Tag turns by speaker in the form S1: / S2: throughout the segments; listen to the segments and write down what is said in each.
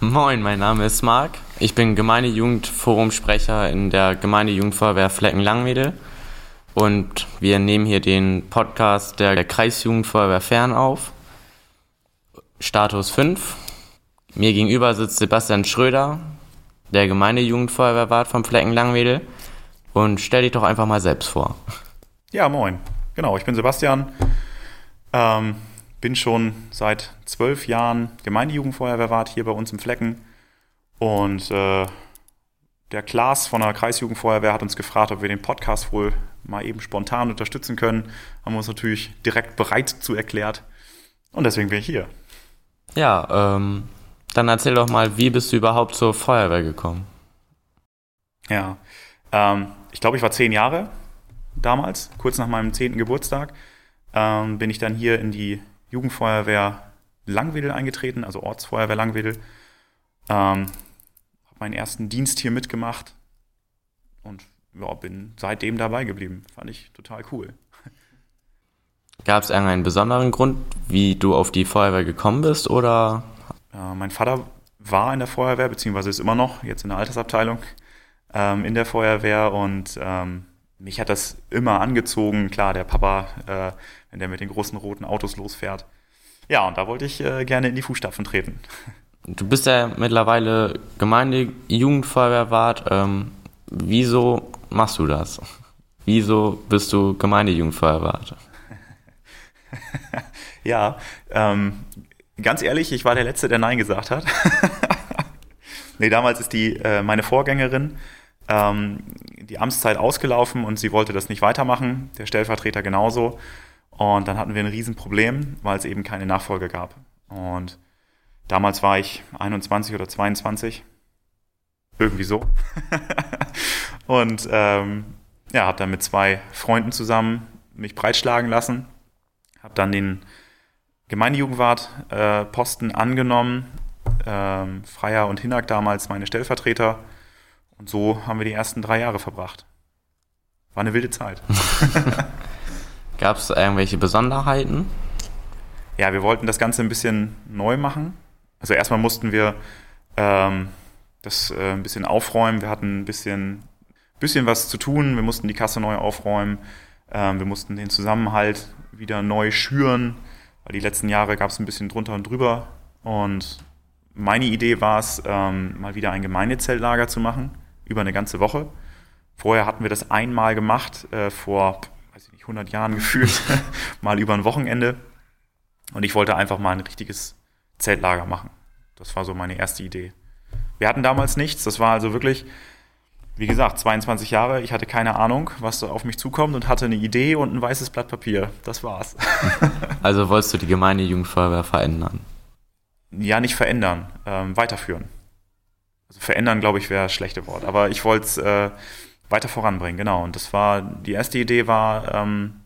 S1: Moin, mein Name ist Marc. Ich bin Gemeindejugendforumsprecher in der Gemeindejugendfeuerwehr Flecken-Langwedel. Und wir nehmen hier den Podcast der Kreisjugendfeuerwehr Fern auf. Status 5. Mir gegenüber sitzt Sebastian Schröder, der Gemeindejugendfeuerwehrwart vom Flecken-Langwedel. Und stell dich doch einfach mal selbst vor.
S2: Ja, moin. Genau, ich bin Sebastian. Ähm, bin schon seit zwölf Jahren Gemeindejugendfeuerwehrwart hier bei uns im Flecken. Und äh, der Klaas von der Kreisjugendfeuerwehr hat uns gefragt, ob wir den Podcast wohl mal eben spontan unterstützen können. Haben wir uns natürlich direkt bereit zu erklärt. Und deswegen bin ich hier.
S1: Ja, ähm, dann erzähl doch mal, wie bist du überhaupt zur Feuerwehr gekommen?
S2: Ja, ähm, ich glaube, ich war zehn Jahre damals, kurz nach meinem zehnten Geburtstag, ähm, bin ich dann hier in die Jugendfeuerwehr Langwedel eingetreten, also Ortsfeuerwehr Langwedel. Ähm, habe meinen ersten Dienst hier mitgemacht und ja, bin seitdem dabei geblieben. Fand ich total cool.
S1: Gab es irgendeinen besonderen Grund, wie du auf die Feuerwehr gekommen bist oder?
S2: Äh, mein Vater war in der Feuerwehr, beziehungsweise ist immer noch, jetzt in der Altersabteilung, ähm, in der Feuerwehr und ähm, mich hat das immer angezogen. Klar, der Papa, äh, wenn der mit den großen roten Autos losfährt. Ja, und da wollte ich äh, gerne in die Fußstapfen treten.
S1: Du bist ja mittlerweile Gemeindejugendfeuerwehrwart. Ähm, wieso machst du das? Wieso bist du Gemeindejugendfeuerwart?
S2: ja, ähm, ganz ehrlich, ich war der Letzte, der Nein gesagt hat. nee, damals ist die äh, meine Vorgängerin ähm, die Amtszeit ausgelaufen und sie wollte das nicht weitermachen, der Stellvertreter genauso. Und dann hatten wir ein Riesenproblem, weil es eben keine Nachfolge gab. Und damals war ich 21 oder 22. Irgendwie so. und ähm, ja, habe dann mit zwei Freunden zusammen mich breitschlagen lassen. Habe dann den Gemeindejugendwart-Posten äh, angenommen. Ähm, Freier und Hinak damals meine Stellvertreter. Und so haben wir die ersten drei Jahre verbracht. War eine wilde Zeit.
S1: Gab es irgendwelche Besonderheiten?
S2: Ja, wir wollten das Ganze ein bisschen neu machen. Also erstmal mussten wir ähm, das äh, ein bisschen aufräumen. Wir hatten ein bisschen, bisschen was zu tun. Wir mussten die Kasse neu aufräumen. Ähm, wir mussten den Zusammenhalt wieder neu schüren, weil die letzten Jahre gab es ein bisschen drunter und drüber. Und meine Idee war es, ähm, mal wieder ein Gemeindezeltlager zu machen über eine ganze Woche. Vorher hatten wir das einmal gemacht, äh, vor, weiß ich nicht, 100 Jahren gefühlt, mal über ein Wochenende. Und ich wollte einfach mal ein richtiges Zeltlager machen. Das war so meine erste Idee. Wir hatten damals nichts. Das war also wirklich, wie gesagt, 22 Jahre. Ich hatte keine Ahnung, was da auf mich zukommt und hatte eine Idee und ein weißes Blatt Papier. Das war's.
S1: also wolltest du die Gemeinde Jugendfeuerwehr verändern?
S2: Ja, nicht verändern, ähm, weiterführen. Also verändern, glaube ich, wäre das schlechte Wort. Aber ich wollte es äh, weiter voranbringen, genau. Und das war, die erste Idee war, ähm,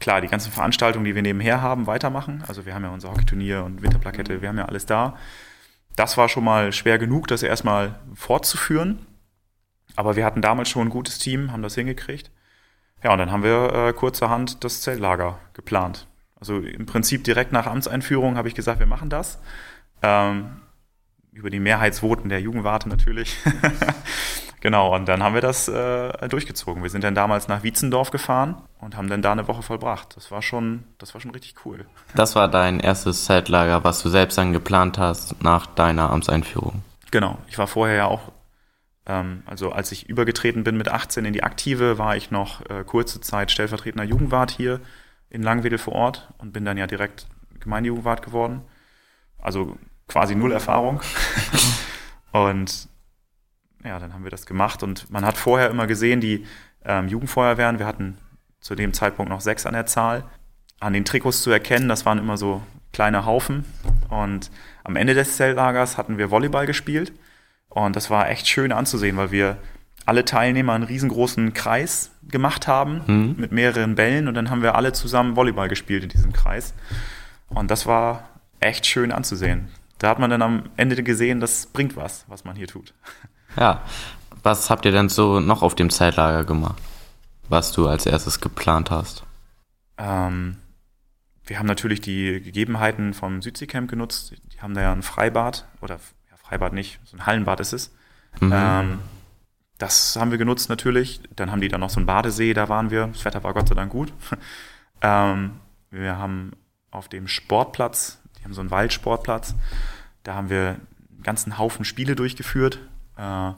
S2: klar, die ganzen Veranstaltungen, die wir nebenher haben, weitermachen. Also wir haben ja unser Hockeyturnier und Winterplakette, wir haben ja alles da. Das war schon mal schwer genug, das erstmal fortzuführen. Aber wir hatten damals schon ein gutes Team, haben das hingekriegt. Ja, und dann haben wir äh, kurzerhand das Zeltlager geplant. Also im Prinzip direkt nach Amtseinführung habe ich gesagt, wir machen das. Ähm, über die Mehrheitsvoten der Jugendwarte natürlich. genau, und dann haben wir das äh, durchgezogen. Wir sind dann damals nach Wietzendorf gefahren und haben dann da eine Woche vollbracht. Das war schon, das war schon richtig cool.
S1: Das war dein erstes Zeltlager, was du selbst dann geplant hast nach deiner Amtseinführung.
S2: Genau, ich war vorher ja auch, ähm, also als ich übergetreten bin mit 18 in die Aktive, war ich noch äh, kurze Zeit stellvertretender Jugendwart hier in Langwedel vor Ort und bin dann ja direkt Gemeindejugendwart geworden. Also quasi null Erfahrung. und ja, dann haben wir das gemacht und man hat vorher immer gesehen, die ähm, Jugendfeuerwehren, wir hatten zu dem Zeitpunkt noch sechs an der Zahl, an den Trikots zu erkennen, das waren immer so kleine Haufen. Und am Ende des Zeltlagers hatten wir Volleyball gespielt und das war echt schön anzusehen, weil wir alle Teilnehmer einen riesengroßen Kreis gemacht haben mhm. mit mehreren Bällen und dann haben wir alle zusammen Volleyball gespielt in diesem Kreis. Und das war echt schön anzusehen da hat man dann am Ende gesehen, das bringt was, was man hier tut.
S1: Ja, was habt ihr denn so noch auf dem Zeitlager gemacht, was du als erstes geplant hast?
S2: Ähm, wir haben natürlich die Gegebenheiten vom Südseecamp genutzt. Die haben da ja ein Freibad oder ja, Freibad nicht, so ein Hallenbad ist es. Mhm. Ähm, das haben wir genutzt natürlich. Dann haben die dann noch so einen Badesee, da waren wir. Das Wetter war Gott sei Dank gut. ähm, wir haben auf dem Sportplatz, die haben so einen Waldsportplatz, da haben wir einen ganzen Haufen Spiele durchgeführt. Äh,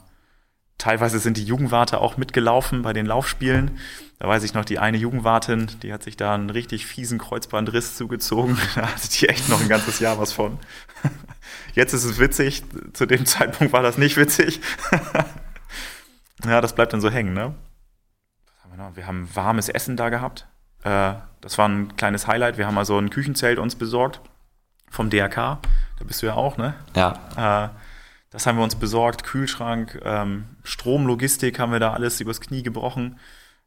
S2: teilweise sind die Jugendwarte auch mitgelaufen bei den Laufspielen. Da weiß ich noch, die eine Jugendwartin, die hat sich da einen richtig fiesen Kreuzbandriss zugezogen. Da hatte die echt noch ein ganzes Jahr was von. Jetzt ist es witzig. Zu dem Zeitpunkt war das nicht witzig. Ja, das bleibt dann so hängen, ne? Wir? Wir haben warmes Essen da gehabt. Äh, das war ein kleines Highlight. Wir haben also ein Küchenzelt uns besorgt vom DRK. Da bist du ja auch, ne?
S1: Ja.
S2: Äh, das haben wir uns besorgt. Kühlschrank, ähm, Stromlogistik haben wir da alles übers Knie gebrochen.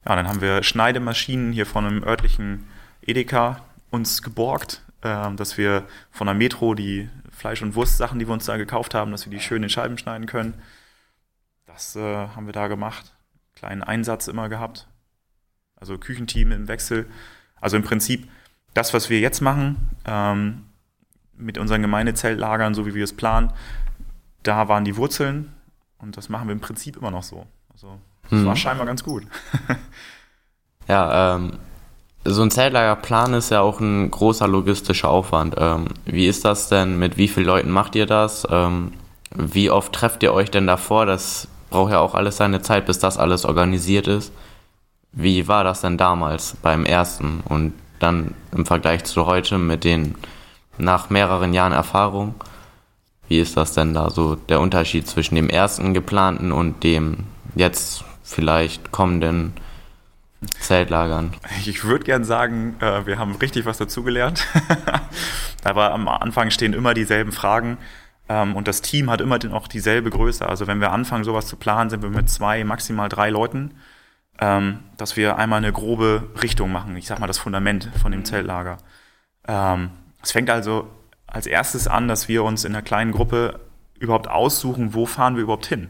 S2: Ja, dann haben wir Schneidemaschinen hier von einem örtlichen Edeka uns geborgt, äh, dass wir von der Metro die Fleisch- und Wurstsachen, die wir uns da gekauft haben, dass wir die schön in Scheiben schneiden können. Das äh, haben wir da gemacht. Kleinen Einsatz immer gehabt. Also Küchenteam im Wechsel. Also im Prinzip das, was wir jetzt machen, ähm, mit unseren Gemeindezeltlagern, so wie wir es planen, da waren die Wurzeln und das machen wir im Prinzip immer noch so. Also das hm. war scheinbar ganz gut.
S1: ja, ähm, so ein Zeltlagerplan ist ja auch ein großer logistischer Aufwand. Ähm, wie ist das denn? Mit wie vielen Leuten macht ihr das? Ähm, wie oft trefft ihr euch denn davor? Das braucht ja auch alles seine Zeit, bis das alles organisiert ist. Wie war das denn damals beim ersten und dann im Vergleich zu heute mit den nach mehreren Jahren Erfahrung? Wie ist das denn da so der Unterschied zwischen dem ersten geplanten und dem jetzt vielleicht kommenden Zeltlagern?
S2: Ich würde gern sagen, äh, wir haben richtig was dazugelernt. Aber am Anfang stehen immer dieselben Fragen. Ähm, und das Team hat immer noch dieselbe Größe. Also wenn wir anfangen, sowas zu planen, sind wir mit zwei, maximal drei Leuten, ähm, dass wir einmal eine grobe Richtung machen. Ich sag mal das Fundament von dem Zeltlager. Ähm, es fängt also als erstes an, dass wir uns in einer kleinen Gruppe überhaupt aussuchen, wo fahren wir überhaupt hin.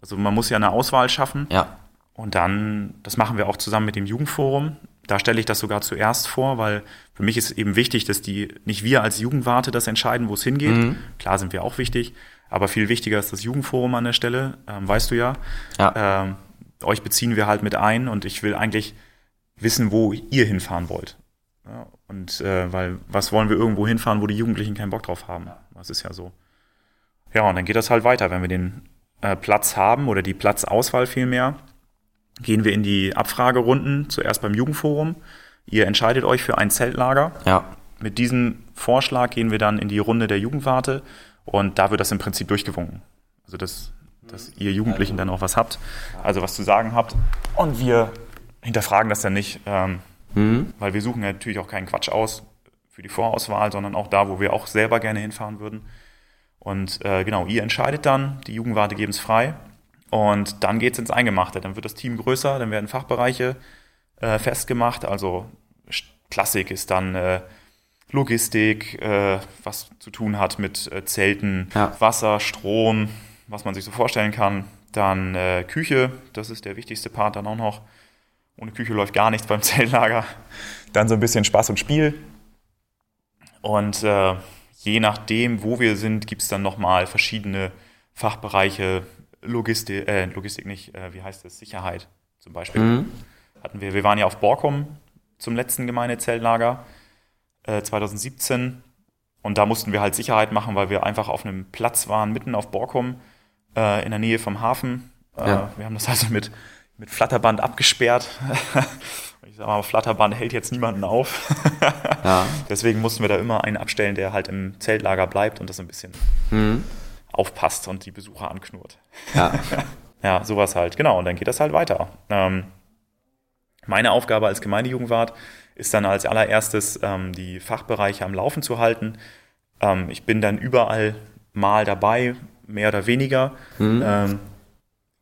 S2: Also man muss ja eine Auswahl schaffen.
S1: Ja.
S2: Und dann, das machen wir auch zusammen mit dem Jugendforum. Da stelle ich das sogar zuerst vor, weil für mich ist eben wichtig, dass die nicht wir als Jugendwarte das entscheiden, wo es hingeht. Mhm. Klar sind wir auch wichtig, aber viel wichtiger ist das Jugendforum an der Stelle, ähm, weißt du ja.
S1: ja.
S2: Ähm, euch beziehen wir halt mit ein und ich will eigentlich wissen, wo ihr hinfahren wollt. Ja, und äh, weil was wollen wir irgendwo hinfahren, wo die Jugendlichen keinen Bock drauf haben? Das ist ja so. Ja, und dann geht das halt weiter, wenn wir den äh, Platz haben oder die Platzauswahl vielmehr gehen wir in die Abfragerunden, zuerst beim Jugendforum. Ihr entscheidet euch für ein Zeltlager.
S1: Ja.
S2: Mit diesem Vorschlag gehen wir dann in die Runde der Jugendwarte und da wird das im Prinzip durchgewunken. Also dass, dass ihr Jugendlichen dann auch was habt, also was zu sagen habt. Und wir hinterfragen das dann nicht, ähm, mhm. weil wir suchen natürlich auch keinen Quatsch aus für die Vorauswahl, sondern auch da, wo wir auch selber gerne hinfahren würden. Und äh, genau, ihr entscheidet dann, die Jugendwarte geben es frei und dann geht's ins Eingemachte. Dann wird das Team größer, dann werden Fachbereiche äh, festgemacht. Also Klassik ist dann äh, Logistik, äh, was zu tun hat mit äh, Zelten, ja. Wasser, Strom, was man sich so vorstellen kann. Dann äh, Küche, das ist der wichtigste Part dann auch noch. Ohne Küche läuft gar nichts beim Zeltlager. Dann so ein bisschen Spaß und Spiel. Und äh, je nachdem, wo wir sind, gibt's dann nochmal verschiedene Fachbereiche, Logistik, äh, Logistik nicht, äh, wie heißt es, Sicherheit zum Beispiel. Mhm. Hatten wir, wir waren ja auf Borkum zum letzten Gemeindezeltlager äh, 2017 und da mussten wir halt Sicherheit machen, weil wir einfach auf einem Platz waren, mitten auf Borkum, äh, in der Nähe vom Hafen. Äh, ja. Wir haben das also mit, mit Flatterband abgesperrt. ich sag mal, Flatterband hält jetzt niemanden auf. ja. Deswegen mussten wir da immer einen abstellen, der halt im Zeltlager bleibt und das ein bisschen mhm aufpasst und die Besucher anknurrt.
S1: Ja.
S2: ja, sowas halt. Genau, und dann geht das halt weiter. Ähm, meine Aufgabe als Gemeindejugendwart ist dann als allererstes, ähm, die Fachbereiche am Laufen zu halten. Ähm, ich bin dann überall mal dabei, mehr oder weniger. Mhm.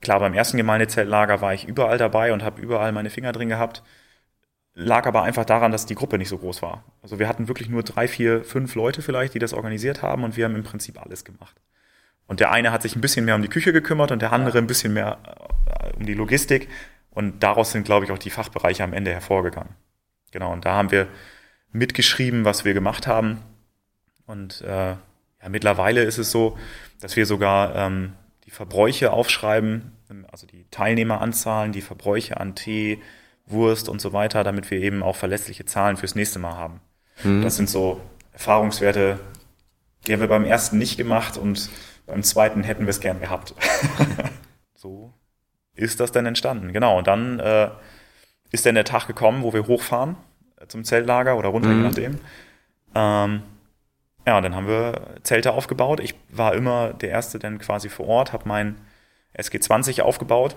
S2: Klar, beim ersten Gemeindezeltlager war ich überall dabei und habe überall meine Finger drin gehabt. Lag aber einfach daran, dass die Gruppe nicht so groß war. Also wir hatten wirklich nur drei, vier, fünf Leute vielleicht, die das organisiert haben und wir haben im Prinzip alles gemacht. Und der eine hat sich ein bisschen mehr um die Küche gekümmert und der andere ein bisschen mehr äh, um die Logistik. Und daraus sind, glaube ich, auch die Fachbereiche am Ende hervorgegangen. Genau, und da haben wir mitgeschrieben, was wir gemacht haben. Und äh, Ja, mittlerweile ist es so, dass wir sogar ähm, die Verbräuche aufschreiben, also die Teilnehmeranzahlen, die Verbräuche an Tee, Wurst und so weiter, damit wir eben auch verlässliche Zahlen fürs nächste Mal haben. Mhm. Das sind so Erfahrungswerte, die haben wir beim ersten nicht gemacht und beim zweiten hätten wir es gern gehabt. so ist das dann entstanden. Genau. Und dann äh, ist dann der Tag gekommen, wo wir hochfahren äh, zum Zeltlager oder runter, mhm. je nachdem. Ähm, ja, dann haben wir Zelte aufgebaut. Ich war immer der Erste dann quasi vor Ort, habe mein SG20 aufgebaut.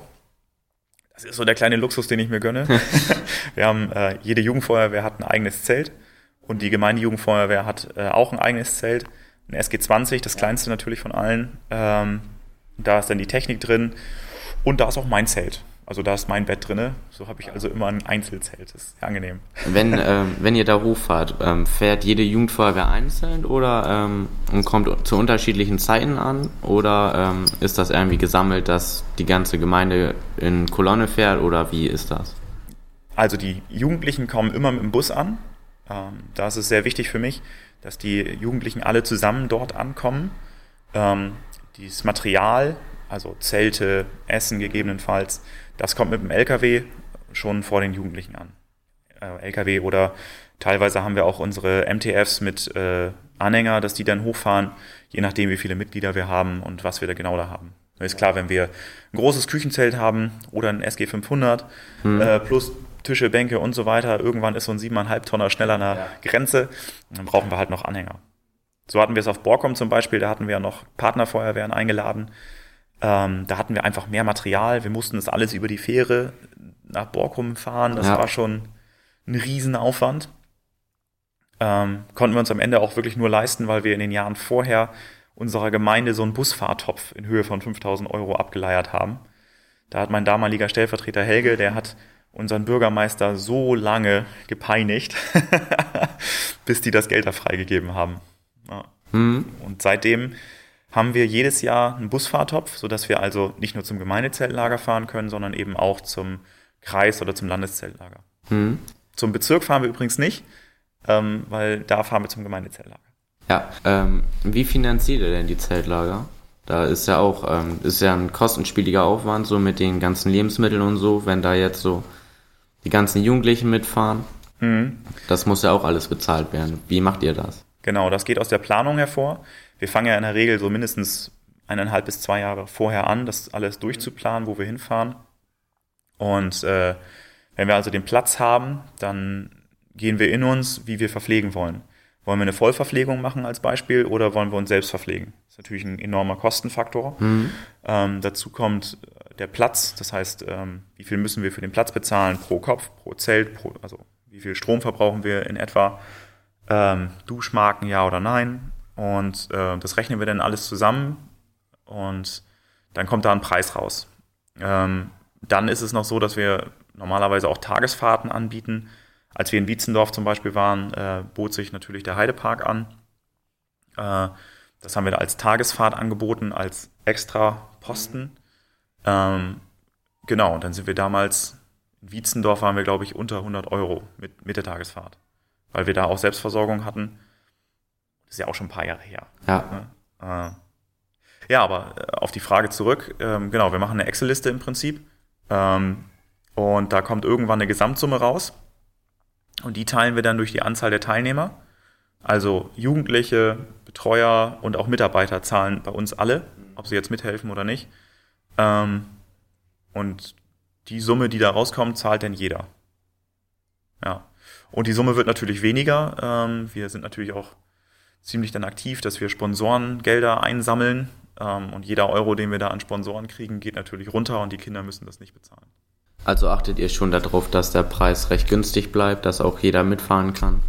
S2: Das ist so der kleine Luxus, den ich mir gönne. wir haben, äh, jede Jugendfeuerwehr hat ein eigenes Zelt und die Gemeindejugendfeuerwehr hat äh, auch ein eigenes Zelt. Ein SG20, das kleinste natürlich von allen. Ähm, da ist dann die Technik drin und da ist auch mein Zelt. Also da ist mein Bett drinne. So habe ich also immer ein Einzelzelt. Das ist sehr angenehm.
S1: Wenn, ähm, wenn ihr da hochfahrt, ähm, fährt jede Jugendfeuerwehr einzeln oder ähm, und kommt zu unterschiedlichen Zeiten an? Oder ähm, ist das irgendwie gesammelt, dass die ganze Gemeinde in Kolonne fährt oder wie ist das?
S2: Also die Jugendlichen kommen immer mit dem Bus an. Ähm, da ist es sehr wichtig für mich, dass die Jugendlichen alle zusammen dort ankommen. Ähm, dieses Material, also Zelte, Essen gegebenenfalls, das kommt mit dem LKW schon vor den Jugendlichen an. Äh, LKW oder teilweise haben wir auch unsere MTFs mit äh, Anhänger, dass die dann hochfahren, je nachdem, wie viele Mitglieder wir haben und was wir da genau da haben. Ist klar, wenn wir ein großes Küchenzelt haben oder ein SG 500 hm. äh, plus Tische, Bänke und so weiter, irgendwann ist so ein 7,5 Tonner schneller an der ja. Grenze, dann brauchen wir halt noch Anhänger. So hatten wir es auf Borkum zum Beispiel, da hatten wir ja noch Partnerfeuerwehren eingeladen, ähm, da hatten wir einfach mehr Material. Wir mussten das alles über die Fähre nach Borkum fahren. Das ja. war schon ein Riesenaufwand. Ähm, konnten wir uns am Ende auch wirklich nur leisten, weil wir in den Jahren vorher unserer Gemeinde so einen Busfahrtopf in Höhe von 5000 Euro abgeleiert haben. Da hat mein damaliger Stellvertreter Helge, der hat unseren Bürgermeister so lange gepeinigt, bis die das Geld da freigegeben haben. Ja. Mhm. Und seitdem haben wir jedes Jahr einen Busfahrtopf, sodass wir also nicht nur zum Gemeindezeltlager fahren können, sondern eben auch zum Kreis oder zum Landeszeltlager. Mhm. Zum Bezirk fahren wir übrigens nicht, ähm, weil da fahren wir zum Gemeindezeltlager.
S1: Ja, ähm, wie finanziert ihr denn die Zeltlager? Da ist ja auch, ähm, ist ja ein kostenspieliger Aufwand, so mit den ganzen Lebensmitteln und so, wenn da jetzt so die ganzen Jugendlichen mitfahren. Mhm. Das muss ja auch alles bezahlt werden. Wie macht ihr das?
S2: Genau, das geht aus der Planung hervor wir fangen ja in der Regel so mindestens eineinhalb bis zwei Jahre vorher an, das alles durchzuplanen, wo wir hinfahren. Und äh, wenn wir also den Platz haben, dann gehen wir in uns, wie wir verpflegen wollen. Wollen wir eine Vollverpflegung machen als Beispiel oder wollen wir uns selbst verpflegen? Das ist natürlich ein enormer Kostenfaktor. Mhm. Ähm, dazu kommt der Platz, das heißt, ähm, wie viel müssen wir für den Platz bezahlen pro Kopf, pro Zelt, pro, also wie viel Strom verbrauchen wir in etwa, ähm, Duschmarken ja oder nein, und äh, das rechnen wir dann alles zusammen und dann kommt da ein Preis raus. Ähm, dann ist es noch so, dass wir normalerweise auch Tagesfahrten anbieten. Als wir in Wietzendorf zum Beispiel waren, äh, bot sich natürlich der Heidepark an. Äh, das haben wir als Tagesfahrt angeboten, als extra Posten. Ähm, genau, und dann sind wir damals, in Wietzendorf waren wir, glaube ich, unter 100 Euro mit, mit der Tagesfahrt, weil wir da auch Selbstversorgung hatten das ist ja auch schon ein paar Jahre her. Ja. Ne? Äh, ja, aber äh, auf die Frage zurück. Ähm, genau, wir machen eine Excel-Liste im Prinzip. Ähm, und da kommt irgendwann eine Gesamtsumme raus. Und die teilen wir dann durch die Anzahl der Teilnehmer. Also Jugendliche, Betreuer und auch Mitarbeiter zahlen bei uns alle, ob sie jetzt mithelfen oder nicht. Ähm, und die Summe, die da rauskommt, zahlt dann jeder. Ja. Und die Summe wird natürlich weniger. Ähm, wir sind natürlich auch ziemlich dann aktiv, dass wir Sponsorengelder einsammeln. Ähm, und jeder Euro, den wir da an Sponsoren kriegen, geht natürlich runter und die Kinder müssen das nicht bezahlen.
S1: Also achtet ihr schon darauf, dass der Preis recht günstig bleibt, dass auch jeder mitfahren kann.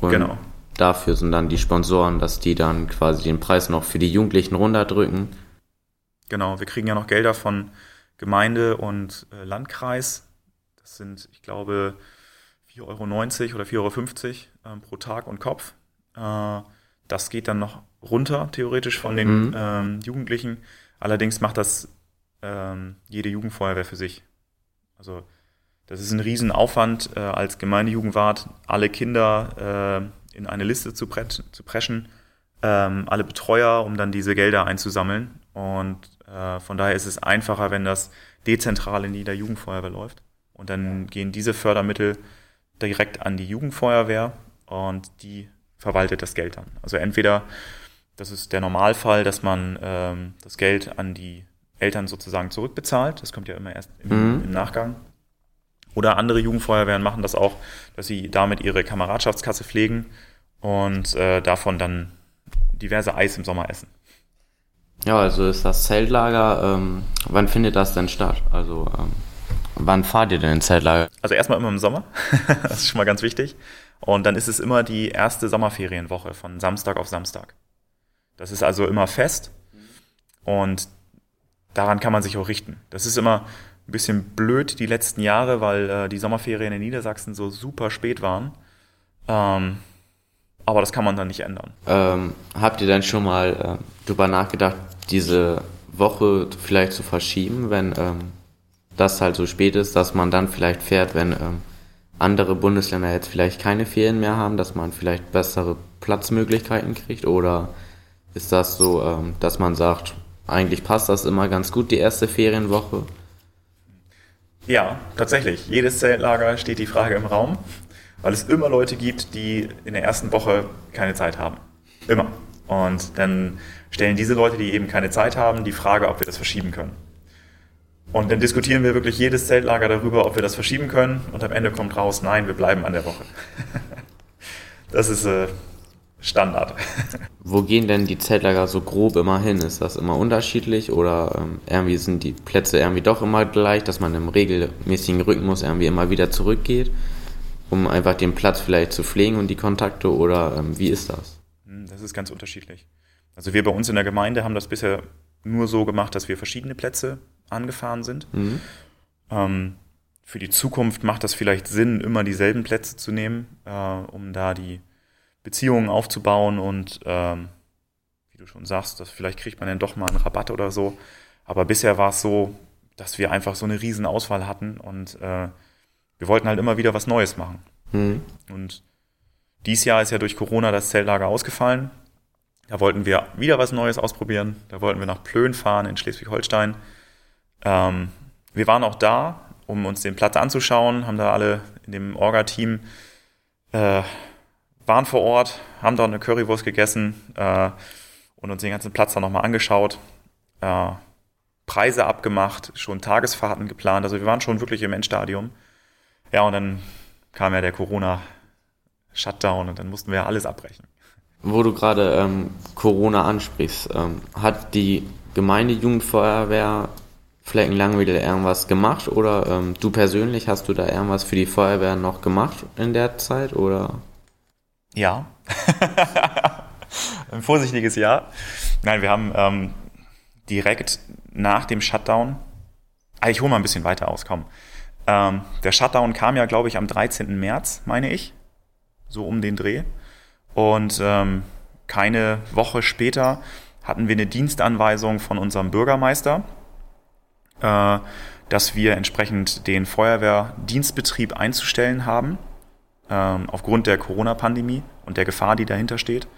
S1: Und genau. Dafür sind dann die Sponsoren, dass die dann quasi den Preis noch für die Jugendlichen runterdrücken.
S2: Genau, wir kriegen ja noch Gelder von Gemeinde und äh, Landkreis. Das sind, ich glaube, 4,90 Euro oder 4,50 Euro ähm, pro Tag und Kopf. Äh, das geht dann noch runter, theoretisch, von den mhm. ähm, Jugendlichen. Allerdings macht das ähm, jede Jugendfeuerwehr für sich. Also das ist ein Riesenaufwand, äh, als Gemeindejugendwart alle Kinder äh, in eine Liste zu, zu preschen. ähm, alle Betreuer, um dann diese Gelder einzusammeln. Und äh, von daher ist es einfacher, wenn das dezentral in jeder Jugendfeuerwehr läuft. Und dann gehen diese Fördermittel direkt an die Jugendfeuerwehr und die verwaltet das Geld dann. Also entweder, das ist der Normalfall, dass man ähm, das Geld an die Eltern sozusagen zurückbezahlt. Das kommt ja immer erst im, mhm. im Nachgang. Oder andere Jugendfeuerwehren machen das auch, dass sie damit ihre Kameradschaftskasse pflegen und äh, davon dann diverse Eis im Sommer essen.
S1: Ja, also ist das Zeltlager, ähm, wann findet das denn statt? Also ähm, wann fahrt ihr denn ins Zeltlager?
S2: Also erstmal immer im Sommer, das ist schon mal ganz wichtig. Und dann ist es immer die erste Sommerferienwoche von Samstag auf Samstag. Das ist also immer fest und daran kann man sich auch richten. Das ist immer ein bisschen blöd die letzten Jahre, weil äh, die Sommerferien in Niedersachsen so super spät waren. Ähm, aber das kann man dann nicht ändern.
S1: Ähm, habt ihr denn schon mal äh, drüber nachgedacht, diese Woche vielleicht zu verschieben, wenn ähm, das halt so spät ist, dass man dann vielleicht fährt, wenn ähm, andere Bundesländer jetzt vielleicht keine Ferien mehr haben, dass man vielleicht bessere Platzmöglichkeiten kriegt? Oder ist das so, ähm, dass man sagt, eigentlich passt das immer ganz gut, die erste Ferienwoche?
S2: Ja, tatsächlich. Jedes Zeltlager steht die Frage im Raum, weil es immer Leute gibt, die in der ersten Woche keine Zeit haben. Immer. Und dann stellen diese Leute, die eben keine Zeit haben, die Frage, ob wir das verschieben können. Und dann diskutieren wir wirklich jedes Zeltlager darüber, ob wir das verschieben können. Und am Ende kommt raus, nein, wir bleiben an der Woche. das ist äh, Standard.
S1: Wo gehen denn die Zeltlager so grob immer hin? Ist das immer unterschiedlich oder ähm, irgendwie sind die Plätze irgendwie doch immer gleich, dass man im regelmäßigen Rhythmus irgendwie immer wieder zurückgeht, um einfach den Platz vielleicht zu pflegen und die Kontakte oder ähm, wie ist das?
S2: Hm, das ist ganz unterschiedlich. Also wir bei uns in der Gemeinde haben das bisher nur so gemacht, dass wir verschiedene Plätze angefahren sind. Mhm. Ähm, für die Zukunft macht das vielleicht Sinn, immer dieselben Plätze zu nehmen, äh, um da die Beziehungen aufzubauen und ähm, wie du schon sagst, dass vielleicht kriegt man dann doch mal einen Rabatt oder so. Aber bisher war es so, dass wir einfach so eine riesen Auswahl hatten und äh, wir wollten halt immer wieder was Neues machen. Mhm. Und dieses Jahr ist ja durch Corona das Zeltlager ausgefallen. Da wollten wir wieder was Neues ausprobieren. Da wollten wir nach Plön fahren in Schleswig-Holstein. Ähm, wir waren auch da, um uns den Platz anzuschauen, haben da alle in dem Orga-Team äh, waren vor Ort, haben dort eine Currywurst gegessen äh, und uns den ganzen Platz dann nochmal angeschaut, äh, Preise abgemacht, schon Tagesfahrten geplant. Also wir waren schon wirklich im Endstadium. Ja, und dann kam ja der Corona-Shutdown und dann mussten wir ja alles abbrechen.
S1: Wo du gerade ähm, Corona ansprichst, ähm, hat die Gemeindejugendfeuerwehr Fleckenlangwedel irgendwas gemacht oder ähm, du persönlich hast du da irgendwas für die Feuerwehr noch gemacht in der Zeit oder?
S2: Ja. Ein vorsichtiges Ja. Nein, wir haben ähm, direkt nach dem Shutdown, ah, ich hole mal ein bisschen weiter aus, komm. Ähm, der Shutdown kam ja, glaube ich, am 13. März, meine ich. So um den Dreh. Und ähm, keine Woche später hatten wir eine Dienstanweisung von unserem Bürgermeister, äh, dass wir entsprechend den Feuerwehrdienstbetrieb einzustellen haben ähm, aufgrund der Corona-Pandemie und der Gefahr, die dahinter steht.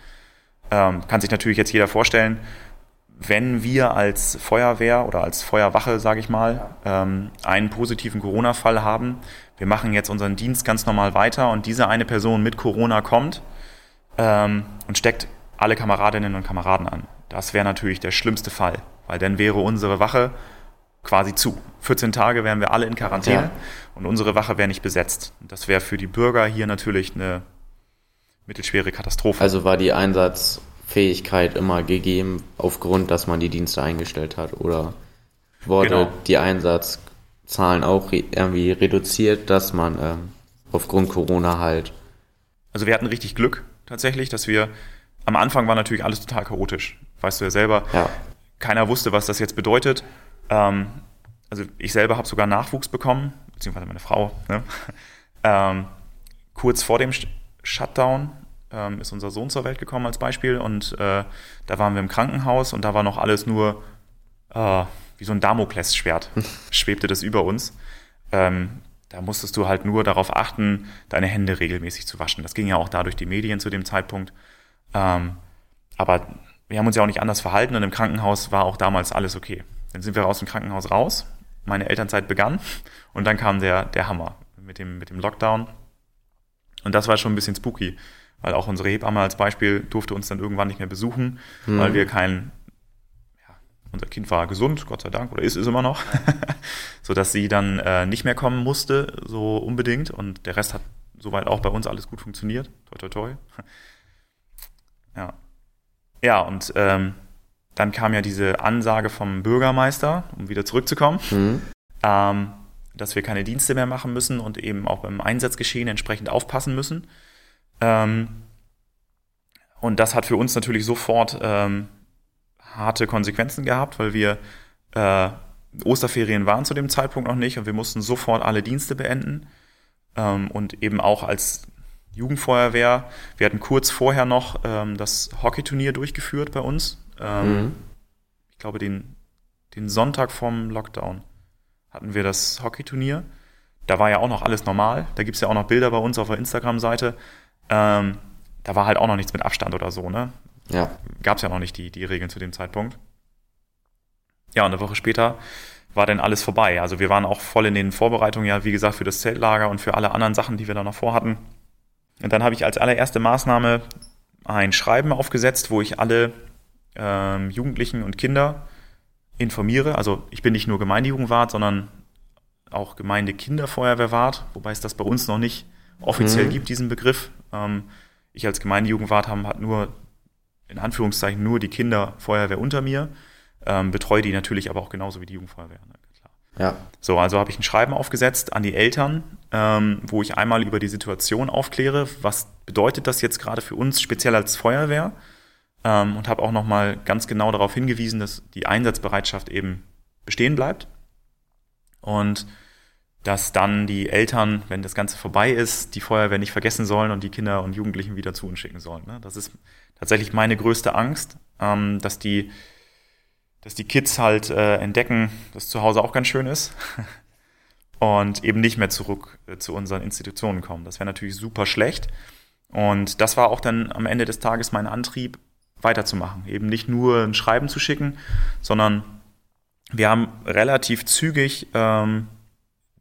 S2: Ähm, kann sich natürlich jetzt jeder vorstellen, wenn wir als Feuerwehr oder als Feuerwache, sage ich mal, ähm, einen positiven Corona-Fall haben, wir machen jetzt unseren Dienst ganz normal weiter und diese eine Person mit Corona kommt ähm, und steckt alle Kameradinnen und Kameraden an. Das wäre natürlich der schlimmste Fall, weil dann wäre unsere Wache quasi zu. 14 Tage wären wir alle in Quarantäne ja. und unsere Wache wäre nicht besetzt. Und das wäre für die Bürger hier natürlich eine mittelschwere Katastrophe.
S1: Also war die Einsatzfähigkeit immer gegeben, aufgrund, dass man die Dienste eingestellt hat? Oder wurde genau. die Einsatzzahlen auch irgendwie reduziert, dass man ähm, aufgrund Corona halt.
S2: Also wir hatten richtig Glück tatsächlich, dass wir am Anfang war natürlich alles total chaotisch. Weißt du ja selber. Ja. Keiner wusste, was das jetzt bedeutet. Ähm, also ich selber habe sogar Nachwuchs bekommen, beziehungsweise meine Frau. Ne? Ähm, kurz vor dem Shutdown ähm, ist unser Sohn zur Welt gekommen als Beispiel und äh, da waren wir im Krankenhaus und da war noch alles nur äh, wie so ein Damoklesschwert, schwebte das über uns. Da musstest du halt nur darauf achten, deine Hände regelmäßig zu waschen. Das ging ja auch da durch die Medien zu dem Zeitpunkt. Ähm, aber wir haben uns ja auch nicht anders verhalten und im Krankenhaus war auch damals alles okay. Dann sind wir aus dem Krankenhaus raus, meine Elternzeit begann und dann kam der, der Hammer mit dem, mit dem Lockdown. Und das war schon ein bisschen spooky, weil auch unsere Hebamme als Beispiel durfte uns dann irgendwann nicht mehr besuchen, mhm. weil wir kein, ja, unser Kind war gesund, Gott sei Dank, oder ist es immer noch, so dass sie dann äh, nicht mehr kommen musste, so unbedingt. Und der Rest hat soweit auch bei uns alles gut funktioniert. Toi, toi, toi. Ja. Ja, und ähm, dann kam ja diese Ansage vom Bürgermeister, um wieder zurückzukommen, mhm. ähm, dass wir keine Dienste mehr machen müssen und eben auch beim Einsatzgeschehen entsprechend aufpassen müssen. Ähm, und das hat für uns natürlich sofort ähm, harte Konsequenzen gehabt, weil wir äh, Osterferien waren zu dem Zeitpunkt noch nicht und wir mussten sofort alle Dienste beenden. Ähm, und eben auch als Jugendfeuerwehr, wir hatten kurz vorher noch ähm, das Hockeyturnier durchgeführt bei uns. Ähm, mhm. Ich glaube, den, den Sonntag vom Lockdown hatten wir das Hockeyturnier. Da war ja auch noch alles normal. Da gibt es ja auch noch Bilder bei uns auf der Instagram-Seite. Ähm, da war halt auch noch nichts mit Abstand oder so, ne?
S1: Ja.
S2: Gab es ja noch nicht die, die Regeln zu dem Zeitpunkt. Ja, und eine Woche später war dann alles vorbei. Also wir waren auch voll in den Vorbereitungen, ja, wie gesagt, für das Zeltlager und für alle anderen Sachen, die wir da noch vorhatten. Und dann habe ich als allererste Maßnahme ein Schreiben aufgesetzt, wo ich alle ähm, Jugendlichen und Kinder informiere. Also ich bin nicht nur Gemeindejugendwart, sondern auch Gemeindekinderfeuerwehrwart, wobei es das bei uns noch nicht offiziell mhm. gibt, diesen Begriff. Ähm, ich als Gemeindejugendwart habe hat nur, in Anführungszeichen, nur die Kinderfeuerwehr unter mir, ähm, betreue die natürlich aber auch genauso wie die Jugendfeuerwehr. Ne?
S1: Ja.
S2: So, also habe ich ein Schreiben aufgesetzt an die Eltern, ähm, wo ich einmal über die Situation aufkläre, was bedeutet das jetzt gerade für uns, speziell als Feuerwehr, ähm, und habe auch nochmal ganz genau darauf hingewiesen, dass die Einsatzbereitschaft eben bestehen bleibt und dass dann die Eltern, wenn das Ganze vorbei ist, die Feuerwehr nicht vergessen sollen und die Kinder und Jugendlichen wieder zu uns schicken sollen. Ne? Das ist tatsächlich meine größte Angst, ähm, dass die dass die Kids halt äh, entdecken, dass zu Hause auch ganz schön ist und eben nicht mehr zurück äh, zu unseren Institutionen kommen. Das wäre natürlich super schlecht. Und das war auch dann am Ende des Tages mein Antrieb, weiterzumachen. Eben nicht nur ein Schreiben zu schicken, sondern wir haben relativ zügig ähm,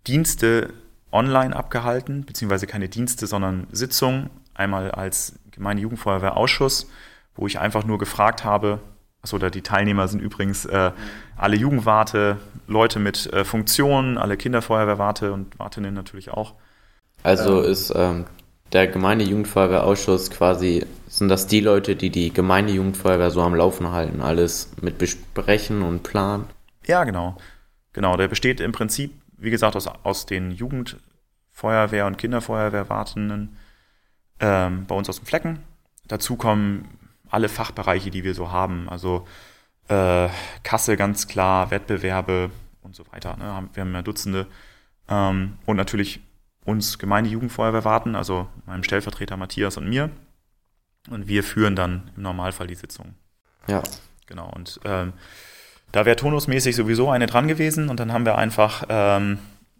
S2: Dienste online abgehalten, beziehungsweise keine Dienste, sondern Sitzungen. Einmal als Gemeindejugendfeuerwehrausschuss, wo ich einfach nur gefragt habe, Achso, da die Teilnehmer sind übrigens äh, alle Jugendwarte, Leute mit äh, Funktionen, alle Kinderfeuerwehrwarte und Wartinnen natürlich auch.
S1: Also ähm, ist ähm, der Gemeindejugendfeuerwehrausschuss quasi, sind das die Leute, die die Gemeindejugendfeuerwehr so am Laufen halten, alles mit besprechen und planen?
S2: Ja, genau. Genau, der besteht im Prinzip, wie gesagt, aus, aus den Jugendfeuerwehr- und Kinderfeuerwehrwartenden ähm, bei uns aus dem Flecken. Dazu kommen alle Fachbereiche, die wir so haben. Also äh, Kasse ganz klar, Wettbewerbe und so weiter. Ne? Wir haben ja Dutzende. Ähm, und natürlich uns Gemeindejugendfeuerwehr warten, also meinem Stellvertreter Matthias und mir. Und wir führen dann im Normalfall die Sitzung.
S1: Ja.
S2: Genau. Und ähm, da wäre turnusmäßig sowieso eine dran gewesen. Und dann haben wir einfach ähm,